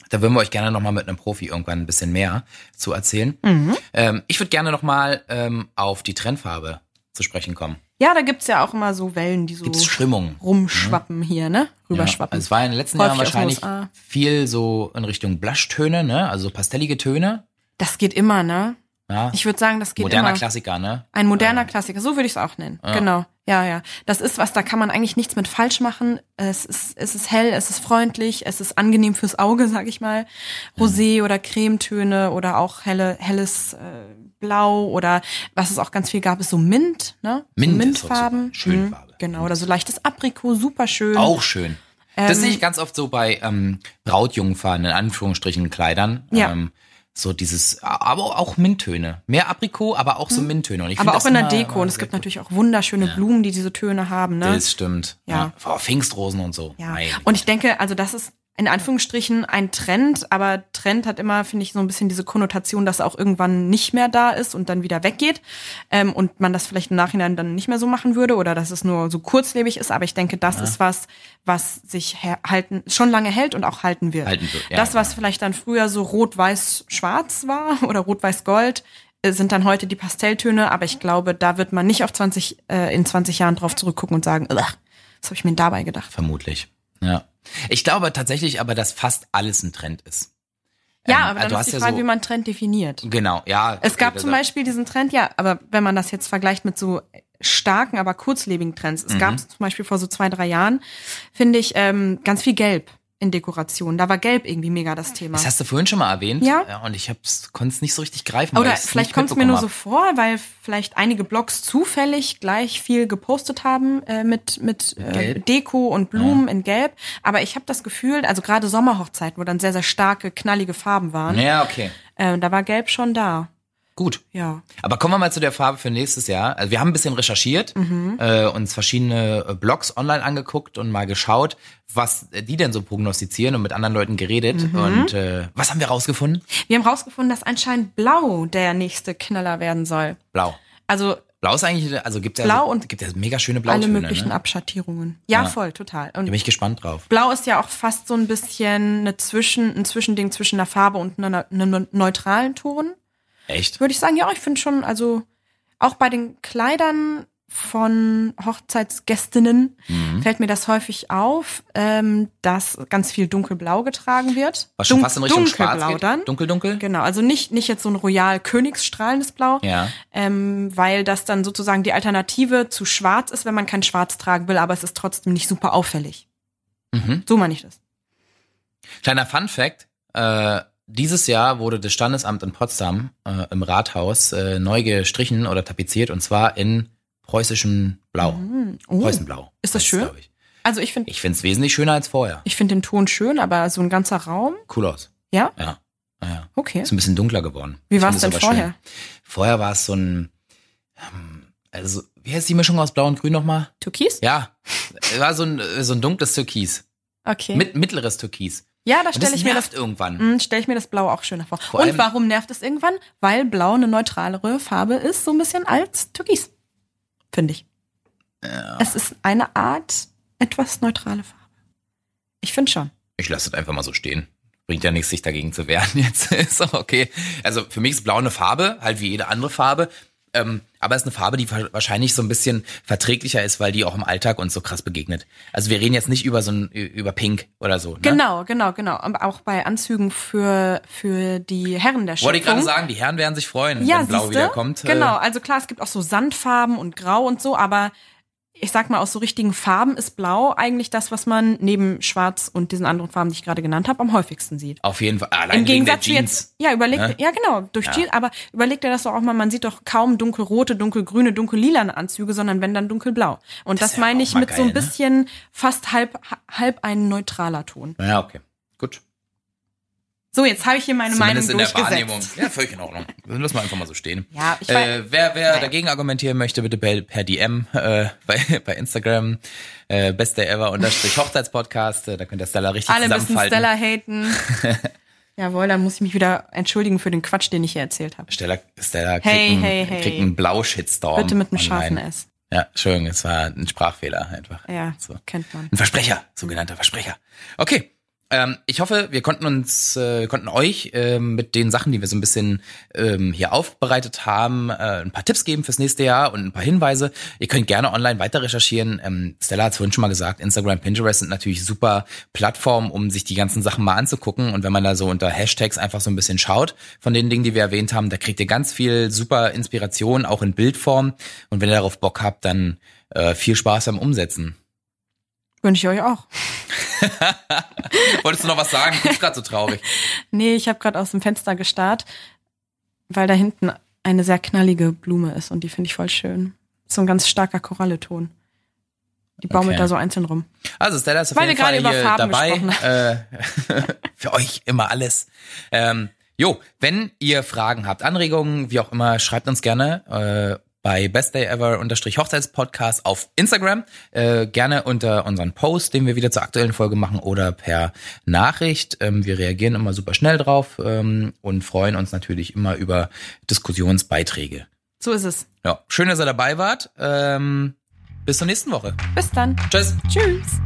Da würden wir euch gerne nochmal mit einem Profi irgendwann ein bisschen mehr zu erzählen. Mhm. Ähm, ich würde gerne nochmal ähm, auf die Trendfarbe zu sprechen kommen. Ja, da gibt's ja auch immer so Wellen, die so Gibt's Strömungen? rumschwappen hier, ne? Ja, Rüberschwappen. also es war in den letzten Häufig Jahren wahrscheinlich viel so in Richtung Blushtöne, ne? Also pastellige Töne. das geht immer, ne? Ja. Ich würde sagen, das geht Moderner immer. Klassiker, ne? Ein moderner Klassiker, so würde ich es auch nennen. Genau. Ja, ja. Das ist was, da kann man eigentlich nichts mit falsch machen. Es ist, es ist hell, es ist freundlich, es ist angenehm fürs Auge, sag ich mal. Mhm. Rosé oder Cremetöne oder auch helle, helles äh, Blau oder was es auch ganz viel gab, ist so Mint, ne? Mint so Mintfarben. Schöne Mhm. Farbe. Genau, oder so leichtes Aprikot, super schön. Auch schön. Das Ähm, sehe ich ganz oft so bei ähm, Brautjungfern, in Anführungsstrichen Kleidern. Ja. Ähm, so dieses, aber auch Minttöne. Mehr Aprikot, aber auch so Minttöne. Und ich Mhm. Aber auch in der Deko. Und es gibt natürlich auch wunderschöne Blumen, die diese Töne haben, ne? Das stimmt. Ja. Ja. Pfingstrosen und so. Ja. Und ich denke, also das ist in Anführungsstrichen ein Trend, aber Trend hat immer, finde ich, so ein bisschen diese Konnotation, dass er auch irgendwann nicht mehr da ist und dann wieder weggeht ähm, und man das vielleicht im Nachhinein dann nicht mehr so machen würde oder dass es nur so kurzlebig ist. Aber ich denke, das ist was, was sich halten schon lange hält und auch halten wird. Halten wird, ja, das, was genau. vielleicht dann früher so rot-weiß-schwarz war (laughs) oder rot-weiß-gold, äh, sind dann heute die Pastelltöne. Aber ich glaube, da wird man nicht auf 20 äh, in 20 Jahren drauf zurückgucken und sagen, "Ugh, was habe ich mir dabei gedacht? Vermutlich. Ja. Ich glaube tatsächlich aber, dass fast alles ein Trend ist. Ja, Ähm, aber du dann hast ist die ja Frage, so- wie man Trend definiert. Genau, ja. Es gab zum Beispiel diesen Trend, ja, aber wenn man das jetzt vergleicht mit so starken, aber kurzlebigen Trends, es Mhm. gab zum Beispiel vor so zwei, drei Jahren, finde ich, ähm, ganz viel Gelb in Dekoration. Da war Gelb irgendwie mega das Thema. Das hast du vorhin schon mal erwähnt. Ja. Und ich konnte es nicht so richtig greifen. Oder vielleicht kommt es mir nur so mitbekommen vor, weil vielleicht einige Blogs zufällig gleich viel gepostet haben äh, mit, mit äh? Deko und Blumen in Gelb. Aber ich habe das Gefühl, also gerade Sommerhochzeiten, wo dann sehr, sehr starke, knallige Farben waren, hab. Ja, okay. äh, da war Gelb schon da. Gut. Ja. Aber kommen wir mal zu der Farbe für nächstes Jahr. Also wir haben ein bisschen recherchiert, Mhm. äh, uns verschiedene äh, Blogs online angeguckt und mal geschaut, was die denn so prognostizieren und mit anderen Leuten geredet. Mhm. Und äh, was haben wir rausgefunden? Wir haben rausgefunden, dass anscheinend Blau der nächste Knaller werden soll. Blau. Also Blau ist eigentlich, also gibt ja, Blau so, und gibt ja mega schöne alle Blautöne. möglichen ne? Abschattierungen. Ja, Ja. voll, total. Und bin ich gespannt drauf. Blau ist ja auch fast so ein bisschen eine Zwischen, ein Zwischending zwischen einer Farbe und einer, einem neutralen Ton. Echt? Würde ich sagen, ja, ich finde schon, also auch bei den Kleidern von Hochzeitsgästinnen Mhm. fällt mir das häufig auf, ähm, dass ganz viel dunkelblau getragen wird. Was schon Dun- fast in Richtung Schwarz dunkelblau dann. Dunkel, dunkel? Genau, also nicht, nicht jetzt so ein royal königsstrahlendes Blau, Ja. ähm, weil das dann sozusagen die Alternative zu schwarz ist, wenn man kein Schwarz tragen will, aber es ist trotzdem nicht super auffällig. Mhm. So meine ich das. Kleiner Fun Fact, äh, dieses Jahr wurde das Standesamt in Potsdam äh, im Rathaus äh, neu gestrichen oder tapeziert und zwar in preußischem Blau. Oh. Preußenblau. Ist das schön? Ich, Also ich finde ich finde es wesentlich schöner als vorher. ich finde den Ton schön, aber so ein ganzer Raum, Cool aus. ja, Ja. ja, okay. Ist ein bisschen dunkler geworden. Wie war es denn aber schön. vorher? Vorher war es so ein, ähm, also, wie heißt die Mischung aus Blau und Grün nochmal? Türkis? Ja, war so ein, so ein dunkles Türkis. Okay. Mit, mittleres Türkis. Ja, da stelle ich mir das irgendwann. Hm, stelle ich mir das Blau auch schöner vor. Vor Und warum nervt es irgendwann? Weil Blau eine neutralere Farbe ist, so ein bisschen als Türkis. Finde ich. Es ist eine Art etwas neutrale Farbe. Ich finde schon. Ich lasse das einfach mal so stehen. Bringt ja nichts, sich dagegen zu wehren. (laughs) Jetzt ist auch okay. Also für mich ist blau eine Farbe, halt wie jede andere Farbe. Ähm, aber es ist eine Farbe, die wahrscheinlich so ein bisschen verträglicher ist, weil die auch im Alltag uns so krass begegnet. Also wir reden jetzt nicht über so ein über Pink oder so. Ne? Genau, genau, genau. Aber auch bei Anzügen für für die Herren der Schöpfung. Wollte ich gerade sagen, die Herren werden sich freuen, ja, wenn Blau siehste? wiederkommt. Genau, also klar, es gibt auch so Sandfarben und Grau und so, aber ich sag mal, aus so richtigen Farben ist Blau eigentlich das, was man neben Schwarz und diesen anderen Farben, die ich gerade genannt habe, am häufigsten sieht. Auf jeden Fall. Allein Im Gegensatz zu jetzt, ja, überlegt, Ne? ja genau, durch Jeans, aber überlegt er das doch auch mal, man sieht doch kaum dunkelrote, dunkelgrüne, dunkellilane Anzüge, sondern wenn dann dunkelblau. Und das, ist ja meine ich mit so ein geil, ne? bisschen fast halb, halb ein neutraler Ton. Ja, okay. Gut. So, jetzt habe ich hier meine Zumindest in Meinung der durchgesetzt. Wahrnehmung. Ja, völlig in Ordnung. (laughs) Das lassen wir einfach mal so stehen. Ja, ich äh, wer wer Naja. dagegen argumentieren möchte, bitte per, per DM äh, (laughs) bei, bei Instagram. Äh, Best Day Ever unterstrich Hochzeitspodcast. Äh, da könnt ihr Stella richtig Alle müssen zusammenfalten. Stella (laughs) haten. Jawohl, dann muss ich mich wieder entschuldigen für den Quatsch, den ich hier erzählt habe. Stella, Stella kriegt, Hey, einen, hey, hey. kriegt einen Blau-Shitstorm. Bitte mit einem scharfen. S. Ja, Entschuldigung, es war ein Sprachfehler einfach. Ja, So. kennt man. Ein Versprecher, sogenannter Versprecher. Okay. Ähm, ich hoffe, wir konnten uns, äh, konnten euch ähm, mit den Sachen, die wir so ein bisschen ähm, hier aufbereitet haben, äh, ein paar Tipps geben fürs nächste Jahr und ein paar Hinweise. Ihr könnt gerne online weiter recherchieren. Ähm, Stella hat es vorhin schon mal gesagt, Instagram, Pinterest sind natürlich super Plattformen, um sich die ganzen Sachen mal anzugucken. Und wenn man da so unter Hashtags einfach so ein bisschen schaut von den Dingen, die wir erwähnt haben, da kriegt ihr ganz viel super Inspiration, auch in Bildform. Und wenn ihr darauf Bock habt, dann äh, viel Spaß beim Umsetzen. Wünsche ich euch auch. (laughs) Wolltest du noch was sagen? Du bist gerade so traurig. (laughs) Nee, ich habe gerade aus dem Fenster gestarrt, weil da hinten eine sehr knallige Blume ist und die finde ich voll schön. So ein ganz starker Koralleton. Die baumelt Okay. da so einzeln rum. Also Stella ist auf Weil jeden Fall über hier dabei. Äh, (laughs) für euch immer alles. Ähm, jo, wenn ihr Fragen habt, Anregungen, wie auch immer, schreibt uns gerne äh, bei bestdayever Hochzeitspodcast auf Instagram. Äh, gerne unter unseren Post, den wir wieder zur aktuellen Folge machen oder per Nachricht. Ähm, wir reagieren immer super schnell drauf ähm, und freuen uns natürlich immer über Diskussionsbeiträge. So ist es. Ja, schön, dass ihr dabei wart. Ähm, bis zur nächsten Woche. Bis dann. Tschüss. Tschüss.